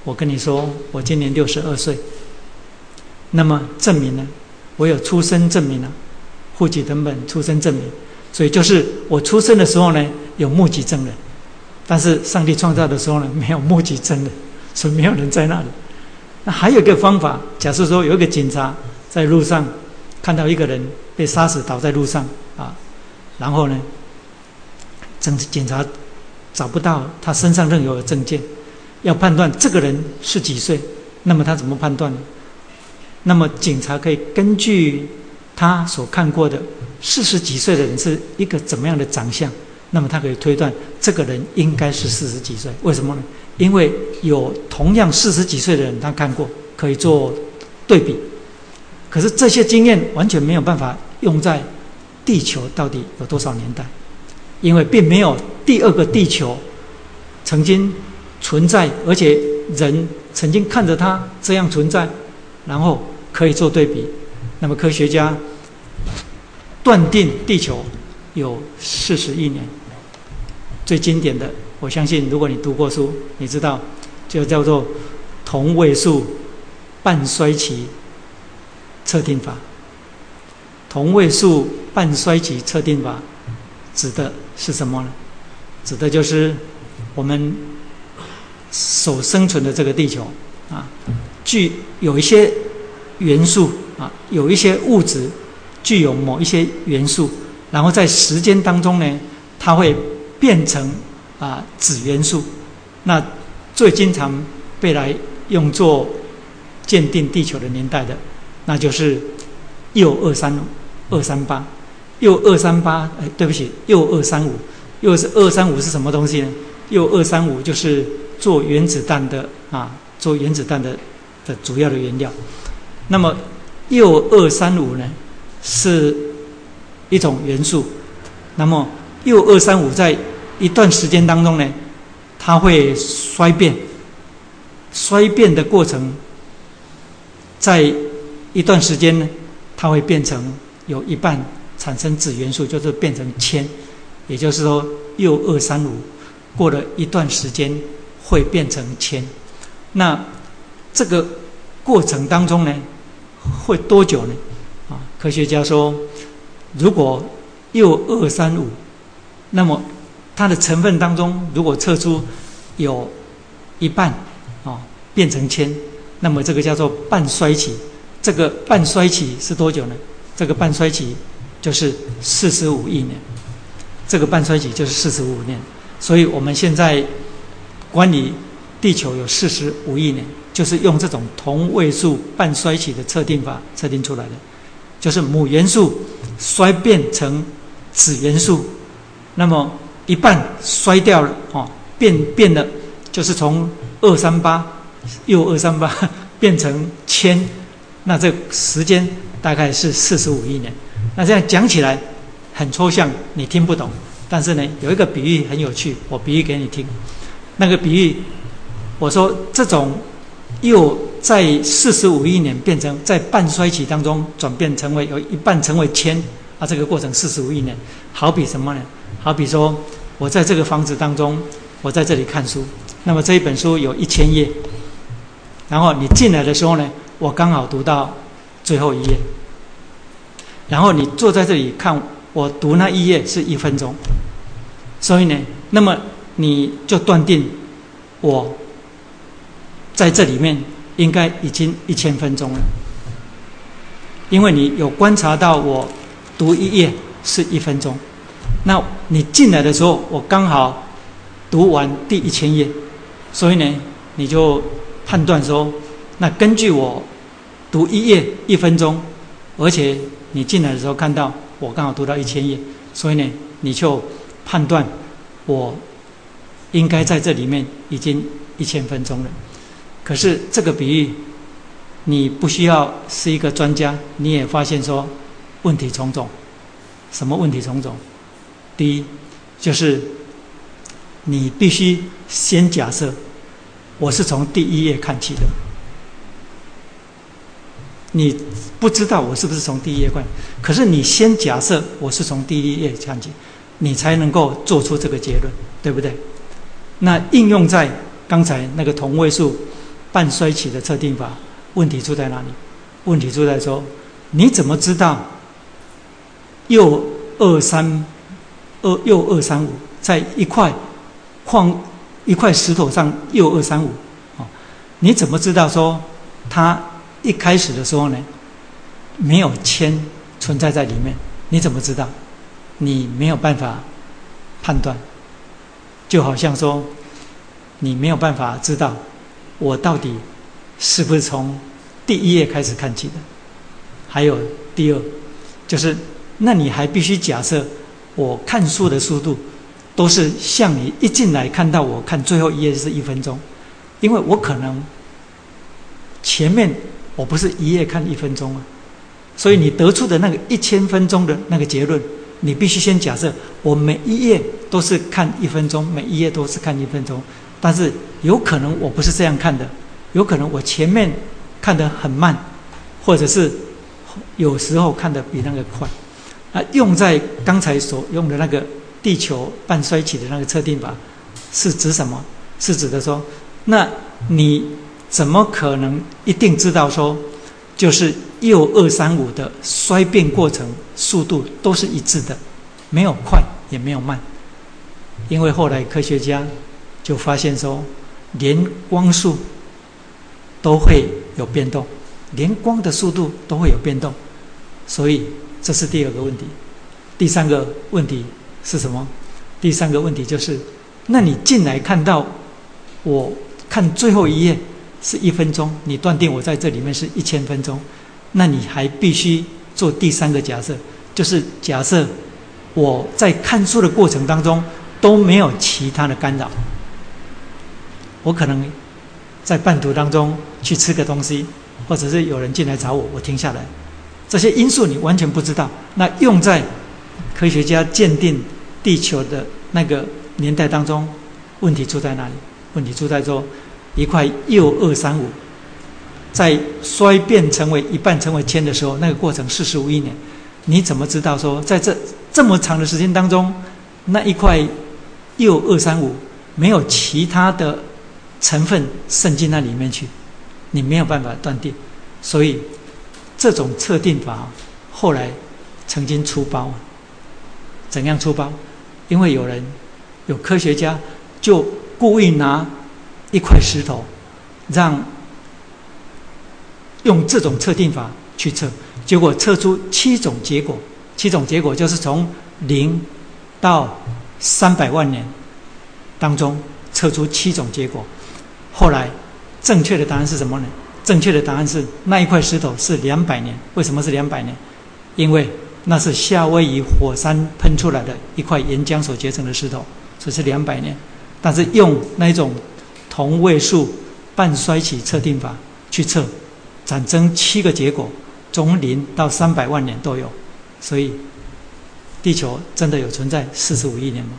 我跟你说，我今年六十二岁。那么证明呢？我有出生证明了，户籍成本出生证明。所以就是我出生的时候呢，有目击证人。但是上帝创造的时候呢，没有目击证人，所以没有人在那里。那还有一个方法，假设说有一个警察在路上看到一个人被杀死倒在路上啊，然后呢，警警察找不到他身上任何的证件，要判断这个人是几岁，那么他怎么判断呢？那么警察可以根据他所看过的四十几岁的人是一个怎么样的长相，那么他可以推断这个人应该是四十几岁。为什么呢？因为有同样四十几岁的人他看过，可以做对比。可是这些经验完全没有办法用在地球到底有多少年代，因为并没有第二个地球曾经存在，而且人曾经看着它这样存在，然后。可以做对比，那么科学家断定地球有四十亿年。最经典的，我相信如果你读过书，你知道就叫做同位素半衰期测定法。同位素半衰期测定法指的是什么呢？指的就是我们所生存的这个地球啊，具有一些。元素啊，有一些物质具有某一些元素，然后在时间当中呢，它会变成啊子元素。那最经常被来用作鉴定地球的年代的，那就是铀二三二三八，铀二三八，哎，对不起，铀二三五，又是二三五是什么东西呢？铀二三五就是做原子弹的啊，做原子弹的的主要的原料。那么，铀二三五呢，是一种元素。那么，铀二三五在一段时间当中呢，它会衰变。衰变的过程，在一段时间呢，它会变成有一半产生子元素，就是变成铅。也就是说，铀二三五过了一段时间会变成铅。那这个过程当中呢？会多久呢？啊，科学家说，如果铀二三五，那么它的成分当中，如果测出有一半啊变成铅，那么这个叫做半衰期。这个半衰期是多久呢？这个半衰期就是四十五亿年。这个半衰期就是四十五年。所以我们现在管理地球有四十五亿年。就是用这种同位素半衰期的测定法测定出来的，就是母元素衰变成子元素，那么一半衰掉了哦，变变了，就是从二三八又二三八 变成铅，那这时间大概是四十五亿年。那这样讲起来很抽象，你听不懂。但是呢，有一个比喻很有趣，我比喻给你听。那个比喻，我说这种。又在四十五亿年变成在半衰期当中转变成为有一半成为铅啊，这个过程四十五亿年，好比什么呢？好比说我在这个房子当中，我在这里看书，那么这一本书有一千页，然后你进来的时候呢，我刚好读到最后一页，然后你坐在这里看我读那一页是一分钟，所以呢，那么你就断定我。在这里面应该已经一千分钟了，因为你有观察到我读一页是一分钟，那你进来的时候我刚好读完第一千页，所以呢你就判断说，那根据我读一页一分钟，而且你进来的时候看到我刚好读到一千页，所以呢你就判断我应该在这里面已经一千分钟了。可是这个比喻，你不需要是一个专家，你也发现说问题重重。什么问题重重？第一，就是你必须先假设我是从第一页看起的。你不知道我是不是从第一页看，可是你先假设我是从第一页看起，你才能够做出这个结论，对不对？那应用在刚才那个同位素。半衰期的测定法，问题出在哪里？问题出在说，你怎么知道铀二三二又二三五在一块矿一块石头上又二三五？哦，你怎么知道说它一开始的时候呢，没有铅存在在里面，你怎么知道？你没有办法判断，就好像说，你没有办法知道我到底是不是从第一页开始看起的。还有第二，就是那你还必须假设我看书的速度都是像你一进来看到我看最后一页是一分钟，因为我可能前面我不是一页看一分钟啊，所以你得出的那个一千分钟的那个结论。你必须先假设，我每一页都是看一分钟，每一页都是看一分钟。但是有可能我不是这样看的，有可能我前面看得很慢，或者是有时候看得比那个快。啊，用在刚才所用的那个地球半衰期的那个测定法，是指什么？是指的说，那你怎么可能一定知道说，就是？铀二三五的衰变过程速度都是一致的，没有快也没有慢，因为后来科学家就发现说，连光速都会有变动，连光的速度都会有变动，所以这是第二个问题。第三个问题是什么？第三个问题就是，那你进来看到我看最后一页是一分钟，你断定我在这里面是一千分钟。那你还必须做第三个假设，就是假设我在看书的过程当中都没有其他的干扰。我可能在半途当中去吃个东西，或者是有人进来找我，我停下来，这些因素你完全不知道。那用在科学家鉴定地球的那个年代当中，问题出在哪里？问题出在说一块铀二三五。在衰变成为一半成为铅的时候，那个过程四十五亿年，你怎么知道说在这这么长的时间当中，那一块铀二三五没有其他的成分渗进那里面去？你没有办法断定。所以这种测定法后来曾经出包，怎样出包？因为有人有科学家就故意拿一块石头让。用这种测定法去测，结果测出七种结果，七种结果就是从零到三百万年当中测出七种结果。后来正确的答案是什么呢？正确的答案是那一块石头是两百年。为什么是两百年？因为那是夏威夷火山喷出来的一块岩浆所结成的石头，所以是两百年。但是用那种同位素半衰期测定法去测。产生七个结果，从零到三百万年都有，所以地球真的有存在四十五亿年吗？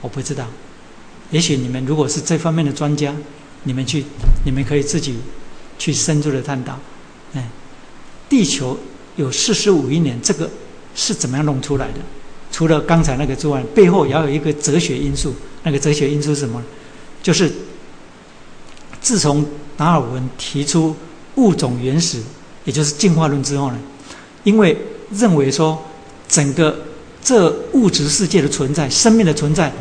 我不知道。也许你们如果是这方面的专家，你们去，你们可以自己去深入的探讨。哎，地球有四十五亿年，这个是怎么样弄出来的？除了刚才那个之外，背后也要有一个哲学因素。那个哲学因素是什么？就是自从。达尔文提出物种原始，也就是进化论之后呢，因为认为说整个这物质世界的存在、生命的存在，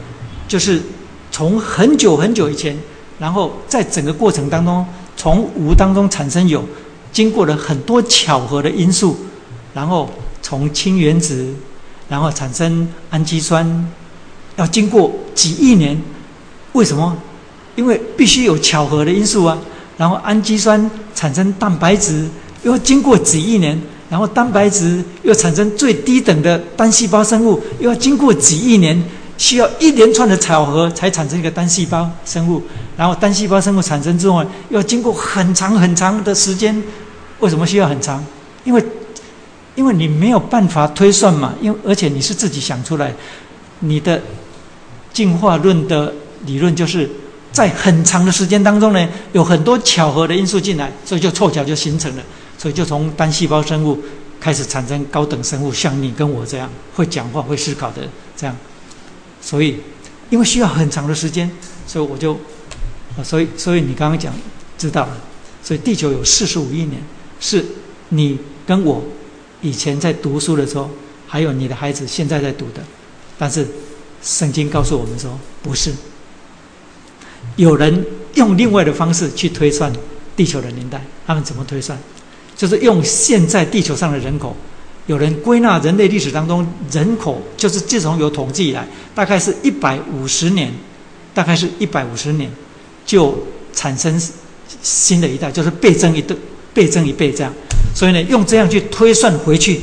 就是从很久很久以前，然后在整个过程当中，从无当中产生有，经过了很多巧合的因素，然后从氢原子，然后产生氨基酸，要经过几亿年，为什么？因为必须有巧合的因素啊。然后氨基酸产生蛋白质，又经过几亿年，然后蛋白质又产生最低等的单细胞生物，又要经过几亿年，需要一连串的巧合才产生一个单细胞生物。然后单细胞生物产生之后，要经过很长很长的时间。为什么需要很长？因为，因为你没有办法推算嘛，因为而且你是自己想出来，你的进化论的理论就是。在很长的时间当中呢，有很多巧合的因素进来，所以就凑巧就形成了，所以就从单细胞生物开始产生高等生物，像你跟我这样会讲话、会思考的这样。所以，因为需要很长的时间，所以我就，啊所以所以你刚刚讲知道了，所以地球有四十五亿年，是你跟我以前在读书的时候，还有你的孩子现在在读的，但是圣经告诉我们说不是。有人用另外的方式去推算地球的年代，他们怎么推算？就是用现在地球上的人口，有人归纳人类历史当中人口，就是自从有统计以来，大概是一百五十年，大概是一百五十年，就产生新的一代，就是倍增一对，倍增一倍这样。所以呢，用这样去推算回去，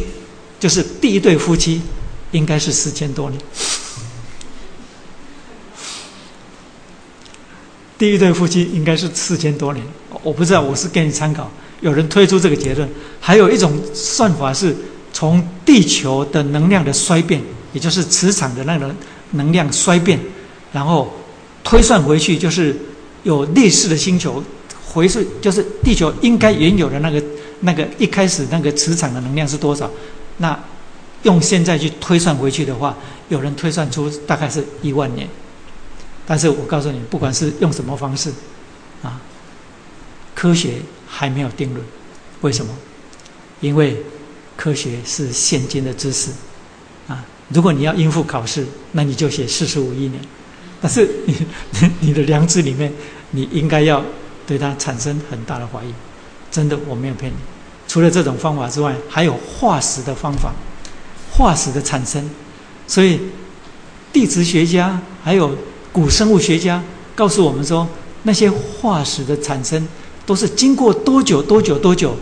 就是第一对夫妻应该是四千多年。第一对夫妻应该是四千多年，我不知道，我是给你参考。有人推出这个结论，还有一种算法是从地球的能量的衰变，也就是磁场的那个能量衰变，然后推算回去，就是有类似的星球回去，就是地球应该原有的那个那个一开始那个磁场的能量是多少？那用现在去推算回去的话，有人推算出大概是一万年。但是我告诉你，不管是用什么方式，啊，科学还没有定论。为什么？因为科学是现今的知识，啊，如果你要应付考试，那你就写四十五亿年。但是你你你的良知里面，你应该要对它产生很大的怀疑。真的，我没有骗你。除了这种方法之外，还有化石的方法，化石的产生。所以地质学家还有。古生物学家告诉我们说，那些化石的产生都是经过多久多久多久，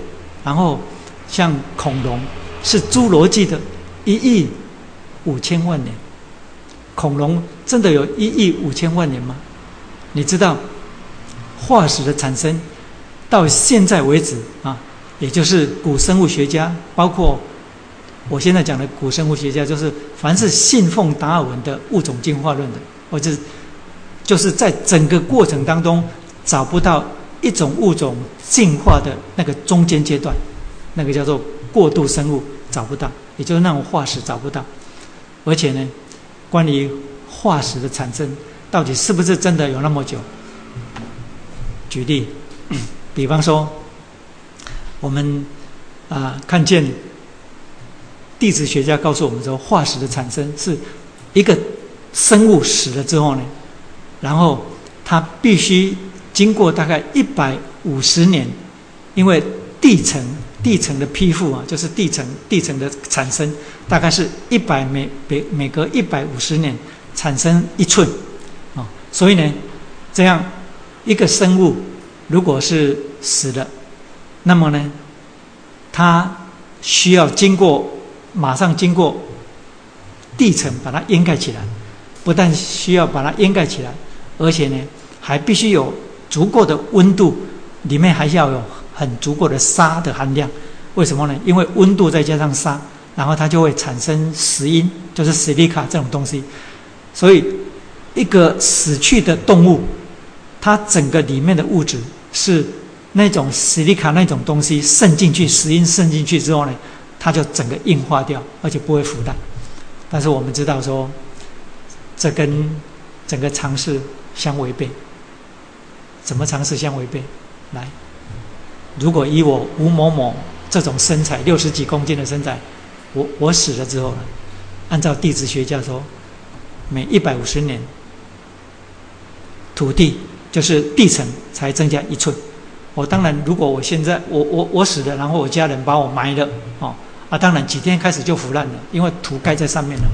然后像恐龙是侏罗纪的一亿五千万年，恐龙真的有一亿五千万年吗？你知道化石的产生到现在为止啊，也就是古生物学家，包括我现在讲的古生物学家，就是凡是信奉达尔文的物种进化论的，或者。就是在整个过程当中找不到一种物种进化的那个中间阶段，那个叫做过渡生物找不到，也就是那种化石找不到。而且呢，关于化石的产生到底是不是真的有那么久？举例，比方说，我们啊看见地质学家告诉我们说，化石的产生是一个生物死了之后呢？然后它必须经过大概一百五十年，因为地层地层的批复啊，就是地层地层的产生，大概是一百每每每隔一百五十年产生一寸，啊，所以呢，这样一个生物如果是死的，那么呢，它需要经过马上经过地层把它掩盖起来，不但需要把它掩盖起来。而且呢，还必须有足够的温度，里面还要有很足够的沙的含量。为什么呢？因为温度再加上沙，然后它就会产生石英，就是石利卡这种东西。所以，一个死去的动物，它整个里面的物质是那种史利卡那种东西渗进去，石英渗进去之后呢，它就整个硬化掉，而且不会腐烂。但是我们知道说，这跟整个尝试。相违背，怎么尝试相违背？来，如果以我吴某某这种身材，六十几公斤的身材，我我死了之后呢？按照地质学家说，每一百五十年，土地就是地层才增加一寸。我当然，如果我现在我我我死了，然后我家人把我埋了，哦啊，当然几天开始就腐烂了，因为土盖在上面了。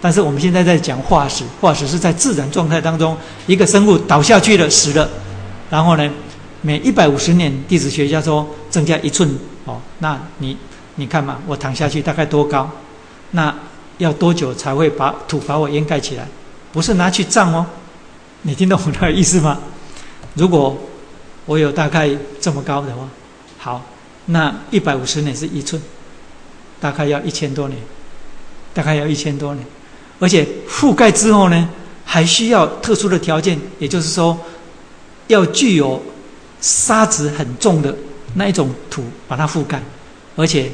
但是我们现在在讲化石，化石是在自然状态当中，一个生物倒下去了，死了，然后呢，每一百五十年，地质学家说增加一寸，哦，那你你看嘛，我躺下去大概多高？那要多久才会把土把我掩盖起来？不是拿去葬哦，你听懂我的意思吗？如果我有大概这么高的话，好，那一百五十年是一寸，大概要一千多年，大概要一千多年。而且覆盖之后呢，还需要特殊的条件，也就是说，要具有沙子很重的那一种土把它覆盖，而且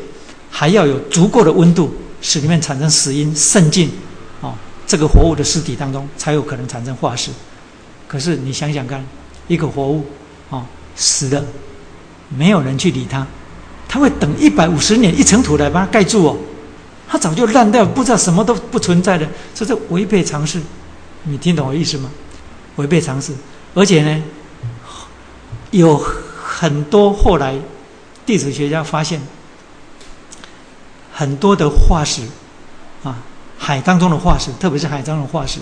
还要有足够的温度，使里面产生死因渗进，哦，这个活物的尸体当中才有可能产生化石。可是你想想看，一个活物，哦，死了，没有人去理它，它会等一百五十年一层土来把它盖住哦。它早就烂掉，不知道什么都不存在的，这是违背常识。你听懂我意思吗？违背常识，而且呢，有很多后来地质学家发现，很多的化石啊，海当中的化石，特别是海当中的化石，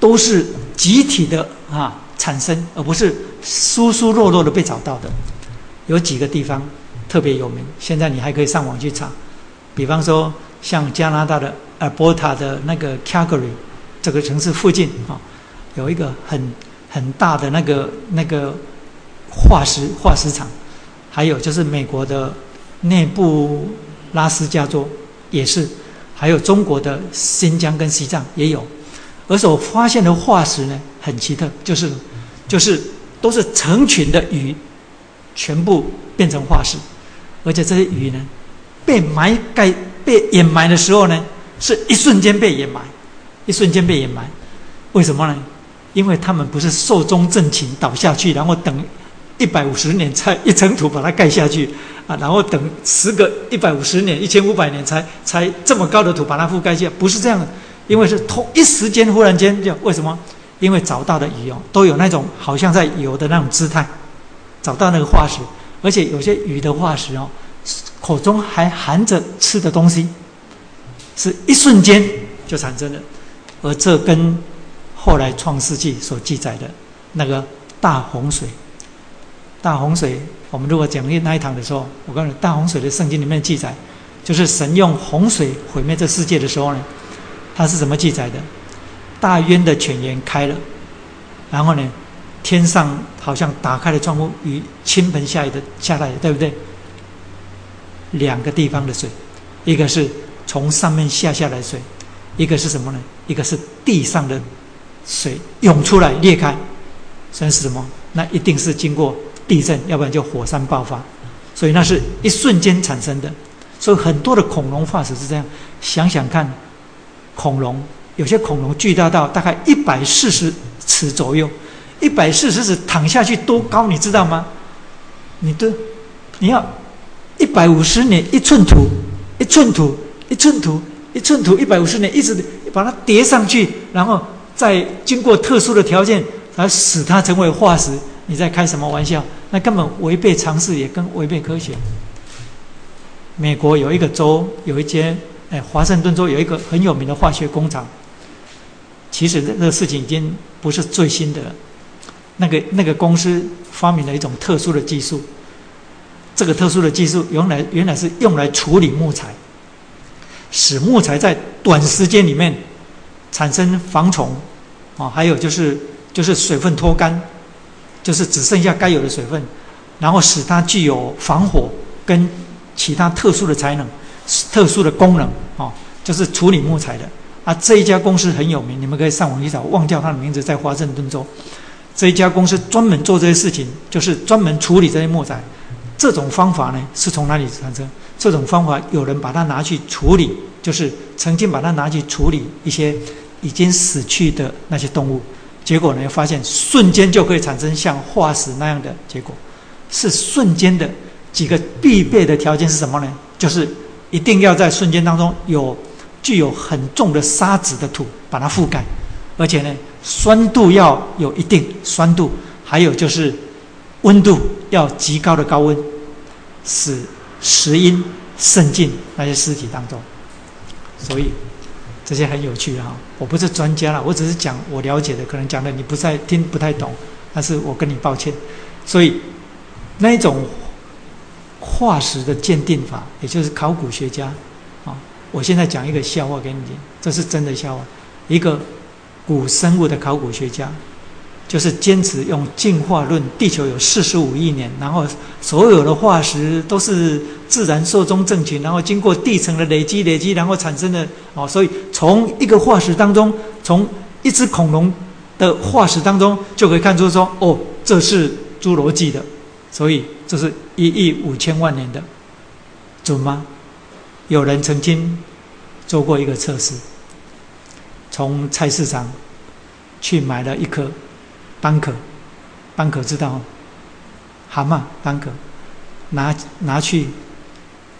都是集体的啊产生，而不是疏疏落落的被找到的。有几个地方特别有名，现在你还可以上网去查，比方说像加拿大的阿伯塔的那个 Calgary 这个城市附近啊，有一个很很大的那个那个化石化石场，还有就是美国的内部拉斯加州也是，还有中国的新疆跟西藏也有，而所发现的化石呢很奇特，就是就是都是成群的鱼。全部变成化石，而且这些鱼呢，被埋盖、被掩埋的时候呢，是一瞬间被掩埋，一瞬间被掩埋。为什么呢？因为他们不是寿终正寝倒下去，然后等一百五十年才一层土把它盖下去啊，然后等十个一百五十年、一千五百年才才这么高的土把它覆盖下，不是这样的。因为是同一时间忽然间就为什么？因为找到的鱼哦，都有那种好像在游的那种姿态。找到那个化石，而且有些鱼的化石哦，口中还含着吃的东西，是一瞬间就产生的，而这跟后来创世纪所记载的那个大洪水，大洪水，我们如果讲那一堂的时候，我告诉你，大洪水的圣经里面记载，就是神用洪水毁灭这世界的时候呢，它是怎么记载的？大渊的泉源开了，然后呢？天上好像打开了窗户，雨倾盆下雨的下来，对不对？两个地方的水，一个是从上面下下来水，一个是什么呢？一个是地上的水涌出来裂开，所以是什么？那一定是经过地震，要不然就火山爆发，所以那是一瞬间产生的。所以很多的恐龙化石是这样，想想看，恐龙有些恐龙巨大到大概一百四十尺左右。一百四十尺躺下去多高，你知道吗？你的你要一百五十年一寸土，一寸土，一寸土，一寸土，一百五十年一直把它叠上去，然后再经过特殊的条件才使它成为化石。你在开什么玩笑？那根本违背常识，也跟违背科学。美国有一个州，有一间哎，华盛顿州有一个很有名的化学工厂。其实这个事情已经不是最新的了。那个那个公司发明了一种特殊的技术，这个特殊的技术原来原来是用来处理木材，使木材在短时间里面产生防虫，啊，还有就是就是水分脱干，就是只剩下该有的水分，然后使它具有防火跟其他特殊的才能、特殊的功能，啊，就是处理木材的。啊，这一家公司很有名，你们可以上网去找，忘掉它的名字，在华盛顿州。这一家公司专门做这些事情，就是专门处理这些木材。这种方法呢，是从哪里产生？这种方法有人把它拿去处理，就是曾经把它拿去处理一些已经死去的那些动物，结果呢，发现瞬间就可以产生像化石那样的结果，是瞬间的。几个必备的条件是什么呢？就是一定要在瞬间当中有具有很重的沙子的土把它覆盖，而且呢。酸度要有一定酸度，还有就是温度要极高的高温，使石英渗进那些尸体当中。所以这些很有趣哈，我不是专家啦，我只是讲我了解的，可能讲的你不太听不太懂，但是我跟你抱歉。所以那一种化石的鉴定法，也就是考古学家啊，我现在讲一个笑话给你听，这是真的笑话，一个。古生物的考古学家，就是坚持用进化论，地球有四十五亿年，然后所有的化石都是自然寿终正寝，然后经过地层的累积累积，然后产生的哦，所以从一个化石当中，从一只恐龙的化石当中就可以看出说，哦，这是侏罗纪的，所以这是一亿五千万年的，准吗？有人曾经做过一个测试。从菜市场去买了一颗班可，班可知道，蛤蟆班可，拿拿去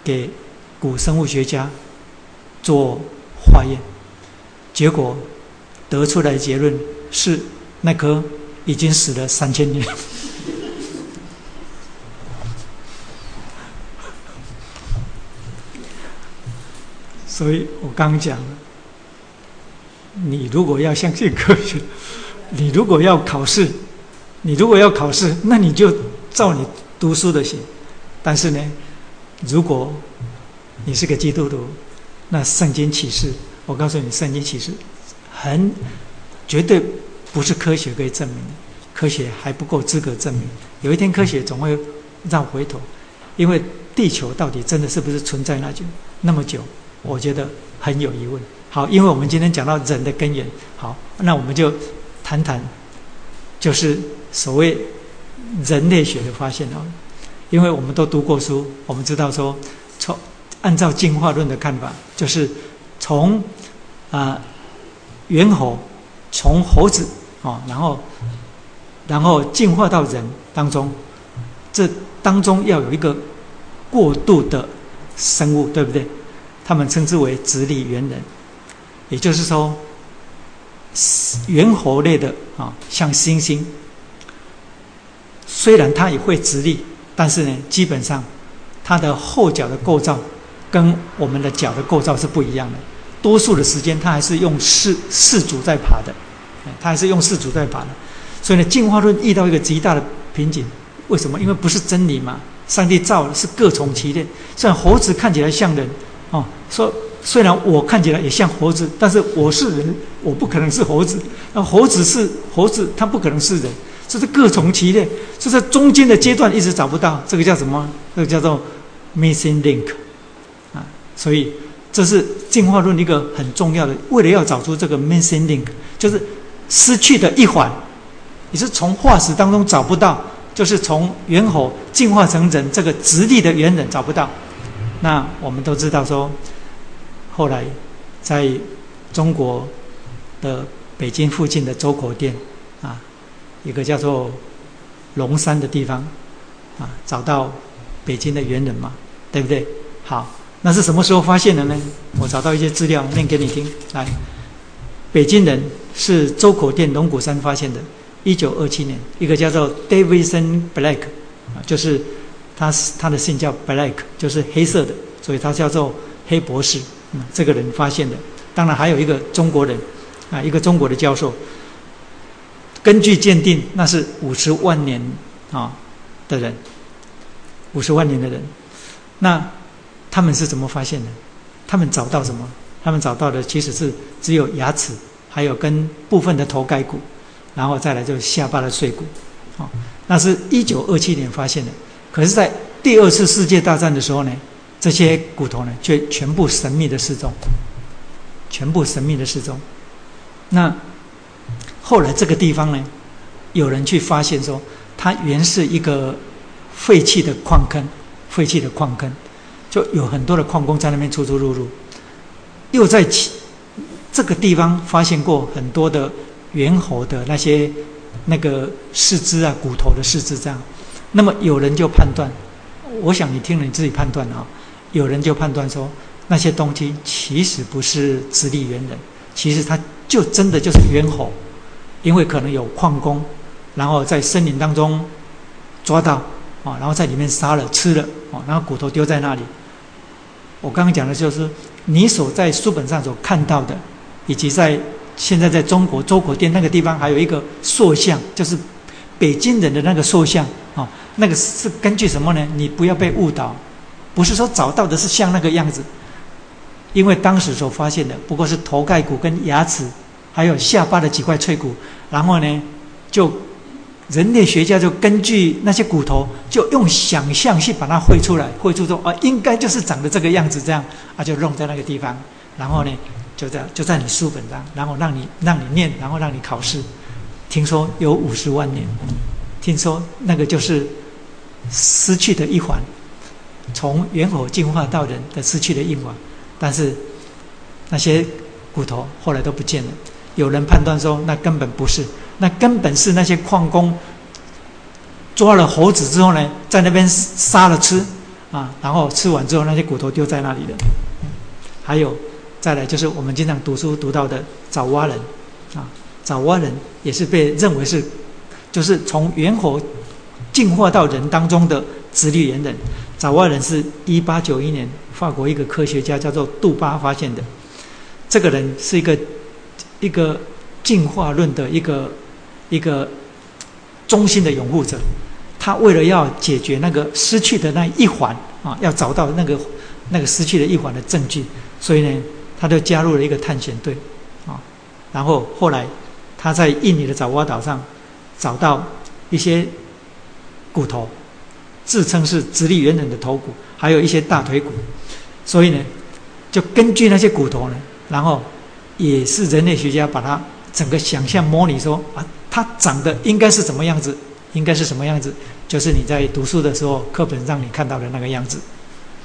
给古生物学家做化验，结果得出来的结论是那颗已经死了三千年。所以我刚讲，你如果要相信科学。你如果要考试，你如果要考试，那你就照你读书的写。但是呢，如果你是个基督徒，那圣经启示，我告诉你，圣经启示很绝对不是科学可以证明的，科学还不够资格证明。有一天科学总会绕回头，因为地球到底真的是不是存在那久那么久，我觉得很有疑问。好，因为我们今天讲到人的根源，好，那我们就谈谈，就是所谓人类学的发现哦。因为我们都读过书，我们知道说，从按照进化论的看法，就是从啊猿猴，从猴子啊，然后然后进化到人当中，这当中要有一个过渡的生物，对不对？他们称之为直立猿人，也就是说，猿猴类的啊，像猩猩，虽然它也会直立。但是呢，基本上，它的后脚的构造跟我们的脚的构造是不一样的。多数的时间，它还是用四四足在爬的，它还是用四足在爬的。所以呢，进化论遇到一个极大的瓶颈。为什么？因为不是真理嘛。上帝造的是各从其类。虽然猴子看起来像人，哦，说虽然我看起来也像猴子，但是我是人，我不可能是猴子。那猴子是猴子，它不可能是人。这是各从其类，是在中间的阶段一直找不到，这个叫什么？这个叫做 missing link，啊，所以这是进化论一个很重要的，为了要找出这个 missing link，就是失去的一环，你是从化石当中找不到，就是从猿猴进化成人这个直立的猿人找不到。那我们都知道说，后来在中国的北京附近的周口店啊。一个叫做龙山的地方，啊，找到北京的猿人嘛，对不对？好，那是什么时候发现的呢？我找到一些资料念给你听。来，北京人是周口店龙骨山发现的，一九二七年，一个叫做 Davidson Black，啊，就是他他的姓叫 Black，就是黑色的，所以他叫做黑博士。嗯，这个人发现的，当然还有一个中国人，啊，一个中国的教授。根据鉴定，那是五十万年啊的人，五十万年的人，那他们是怎么发现的？他们找到什么？他们找到的其实是只有牙齿，还有跟部分的头盖骨，然后再来就是下巴的碎骨，啊，那是一九二七年发现的。可是，在第二次世界大战的时候呢，这些骨头呢却全部神秘的失踪，全部神秘的失踪。那。后来这个地方呢，有人去发现说，它原是一个废弃的矿坑，废弃的矿坑，就有很多的矿工在那边出出入入。又在其这个地方发现过很多的猿猴的那些那个四肢啊、骨头的四肢这样。那么有人就判断，我想你听了你自己判断啊。有人就判断说，那些东西其实不是直立猿人，其实它就真的就是猿猴。因为可能有矿工，然后在森林当中抓到啊，然后在里面杀了吃了啊，然后骨头丢在那里。我刚刚讲的就是你所在书本上所看到的，以及在现在在中国周口店那个地方还有一个塑像，就是北京人的那个塑像啊，那个是根据什么呢？你不要被误导，不是说找到的是像那个样子，因为当时所发现的不过是头盖骨跟牙齿。还有下巴的几块脆骨，然后呢，就人类学家就根据那些骨头，就用想象去把它绘出来，绘出说啊，应该就是长得这个样子，这样啊，就弄在那个地方，然后呢，就在就在你书本上，然后让你让你念，然后让你考试。听说有五十万年，听说那个就是失去的一环，从猿猴进化到人的失去的一环，但是那些骨头后来都不见了。有人判断说，那根本不是，那根本是那些矿工抓了猴子之后呢，在那边杀了吃，啊，然后吃完之后那些骨头丢在那里的。还有，再来就是我们经常读书读到的爪哇人，啊，爪哇人也是被认为是，就是从猿猴进化到人当中的直立猿人。爪哇人是一八九一年法国一个科学家叫做杜巴发现的。这个人是一个一个进化论的一个一个中心的拥护者。他为了要解决那个失去的那一环啊，要找到那个那个失去的一环的证据，所以呢，他就加入了一个探险队啊。然后后来他在印尼的爪哇岛上找到一些骨头。自称是直立猿人的头骨，还有一些大腿骨，所以呢，就根据那些骨头呢，然后也是人类学家把它整个想象模拟说啊，它长得应该是什么样子，应该是什么样子，就是你在读书的时候课本上你看到的那个样子。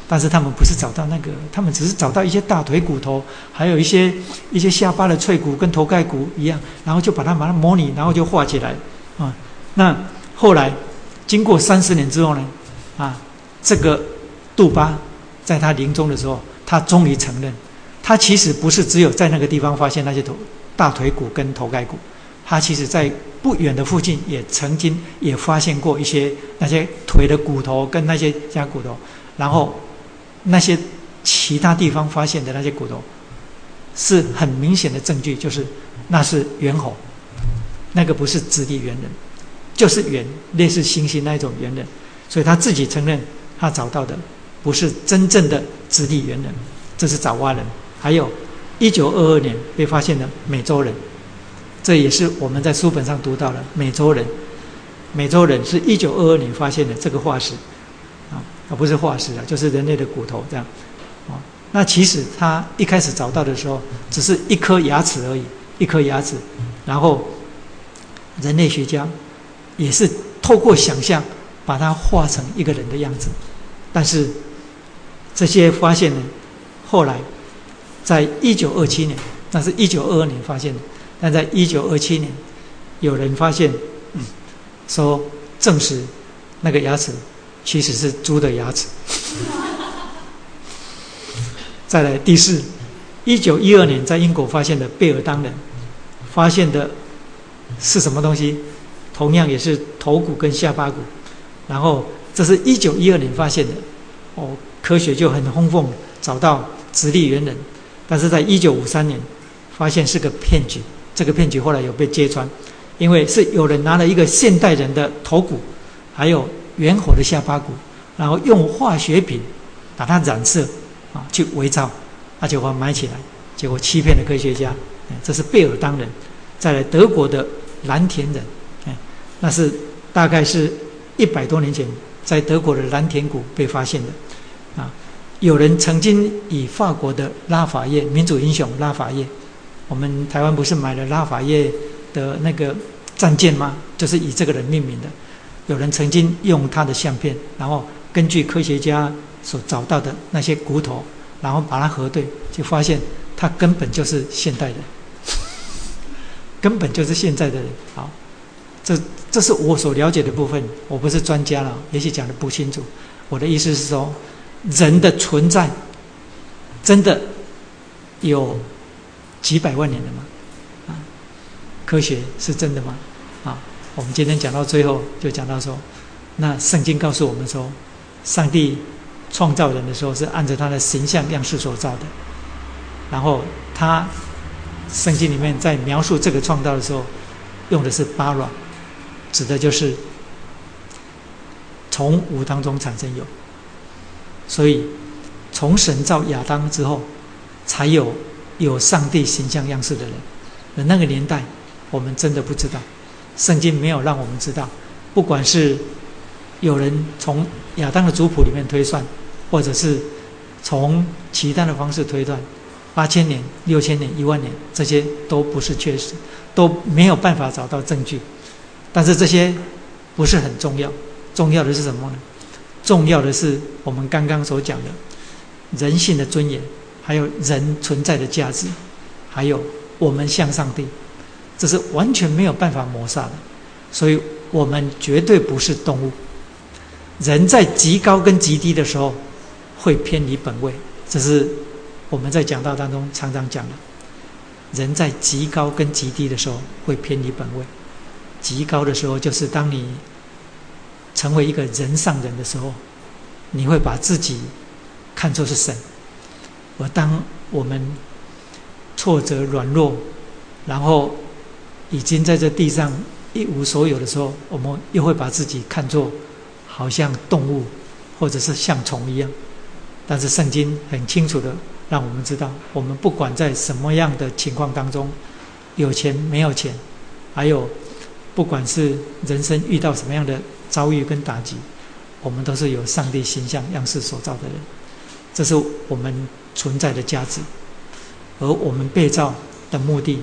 但是他们不是找到那个，他们只是找到一些大腿骨头，还有一些一些下巴的脆骨跟头盖骨一样，然后就把它把它模拟，然后就画起来啊。那后来。经过三十年之后呢，啊，这个杜巴在他临终的时候，他终于承认，他其实不是只有在那个地方发现那些头大腿骨跟头盖骨，他其实在不远的附近也曾经也发现过一些那些腿的骨头跟那些加骨头，然后那些其他地方发现的那些骨头，是很明显的证据，就是那是猿猴，那个不是直立猿人。就是猿，类似猩猩那一种猿人，所以他自己承认，他找到的不是真正的直立猿人，这是爪哇人。还有，一九二二年被发现的美洲人，这也是我们在书本上读到的美洲人。美洲人是一九二二年发现的这个化石，啊，而不是化石啊，就是人类的骨头这样。啊，那其实他一开始找到的时候，只是一颗牙齿而已，一颗牙齿，然后人类学家。也是透过想象把它画成一个人的样子，但是这些发现呢，后来在一九二七年，那是一九二二年发现的，但在一九二七年，有人发现，说证实那个牙齿其实是猪的牙齿。再来第四，一九一二年在英国发现的贝尔当人，发现的是什么东西？同样也是头骨跟下巴骨，然后这是一九一二年发现的，哦，科学就很轰动，找到直立猿人，但是在一九五三年发现是个骗局，这个骗局后来有被揭穿，因为是有人拿了一个现代人的头骨，还有猿猴的下巴骨，然后用化学品把它染色啊去伪造，而且我埋起来，结果欺骗了科学家，这是贝尔当人，再来德国的蓝田人。那是大概是一百多年前，在德国的蓝田谷被发现的，啊，有人曾经以法国的拉法叶民主英雄拉法叶，我们台湾不是买了拉法叶的那个战舰吗？就是以这个人命名的。有人曾经用他的相片，然后根据科学家所找到的那些骨头，然后把它核对，就发现他根本就是现代人，根本就是现在的人。好，这。这是我所了解的部分，我不是专家了，也许讲的不清楚。我的意思是说，人的存在真的有几百万年了吗？啊，科学是真的吗？啊，我们今天讲到最后，就讲到说，那圣经告诉我们说，上帝创造人的时候是按照他的形象样式所造的，然后他圣经里面在描述这个创造的时候，用的是巴软。指的就是从无当中产生有，所以从神造亚当之后，才有有上帝形象样式的人。而那个年代，我们真的不知道，圣经没有让我们知道。不管是有人从亚当的族谱里面推算，或者是从其他的方式推断，八千年、六千年、一万年，这些都不是确实，都没有办法找到证据。但是这些不是很重要，重要的是什么呢？重要的是我们刚刚所讲的人性的尊严，还有人存在的价值，还有我们向上帝，这是完全没有办法抹杀的。所以我们绝对不是动物。人在极高跟极低的时候会偏离本位，这是我们在讲道当中常常讲的。人在极高跟极低的时候会偏离本位。极高的时候，就是当你成为一个人上人的时候，你会把自己看作是神。而当我们挫折、软弱，然后已经在这地上一无所有的时候，我们又会把自己看作好像动物，或者是像虫一样。但是圣经很清楚的让我们知道，我们不管在什么样的情况当中，有钱没有钱，还有不管是人生遇到什么样的遭遇跟打击，我们都是有上帝形象样式所造的人。这是我们存在的价值，而我们被造的目的，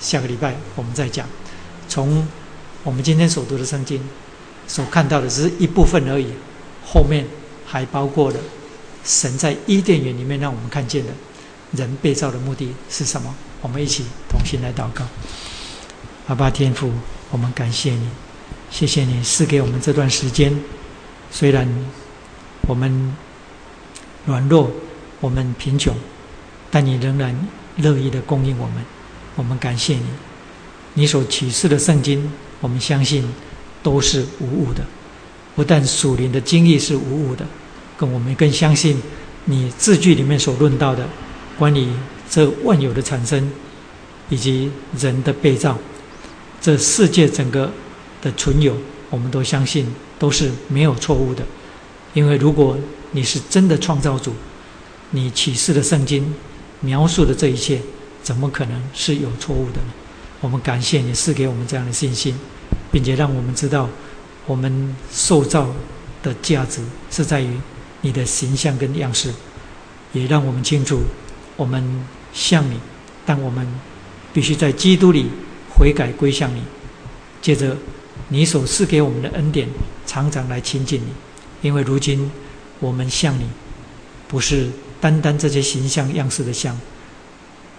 下个礼拜我们再讲。从我们今天所读的圣经所看到的只是一部分而已，后面还包括了神在伊甸园里面让我们看见的人被造的目的是什么。我们一起同心来祷告。阿爸天父，我们感谢你，谢谢你赐给我们这段时间，虽然我们。软弱，我们贫穷，但你仍然乐意的供应我们，我们感谢你。你所启示的圣经，我们相信都是无误的。不但属灵的经历是无误的，更我们更相信你字句里面所论到的关于这万有的产生，以及人的被造，这世界整个的存有，我们都相信都是没有错误的。因为如果你是真的创造主，你启示的圣经描述的这一切，怎么可能是有错误的呢？我们感谢你赐给我们这样的信心，并且让我们知道，我们受造的价值是在于你的形象跟样式，也让我们清楚，我们像你，但我们必须在基督里悔改归向你，借着你所赐给我们的恩典，常常来亲近你，因为如今。我们向你，不是单单这些形象样式的像，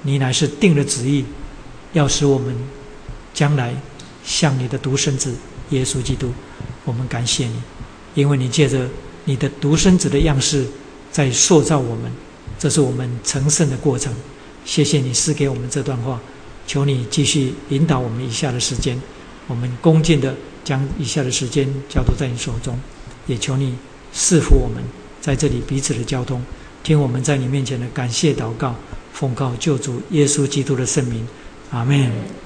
你乃是定了旨意，要使我们将来像你的独生子耶稣基督。我们感谢你，因为你借着你的独生子的样式在塑造我们，这是我们成圣的过程。谢谢你赐给我们这段话，求你继续引导我们以下的时间，我们恭敬的将以下的时间交托在你手中，也求你。赐福我们在这里彼此的交通，听我们在你面前的感谢祷告，奉告救主耶稣基督的圣名，阿门。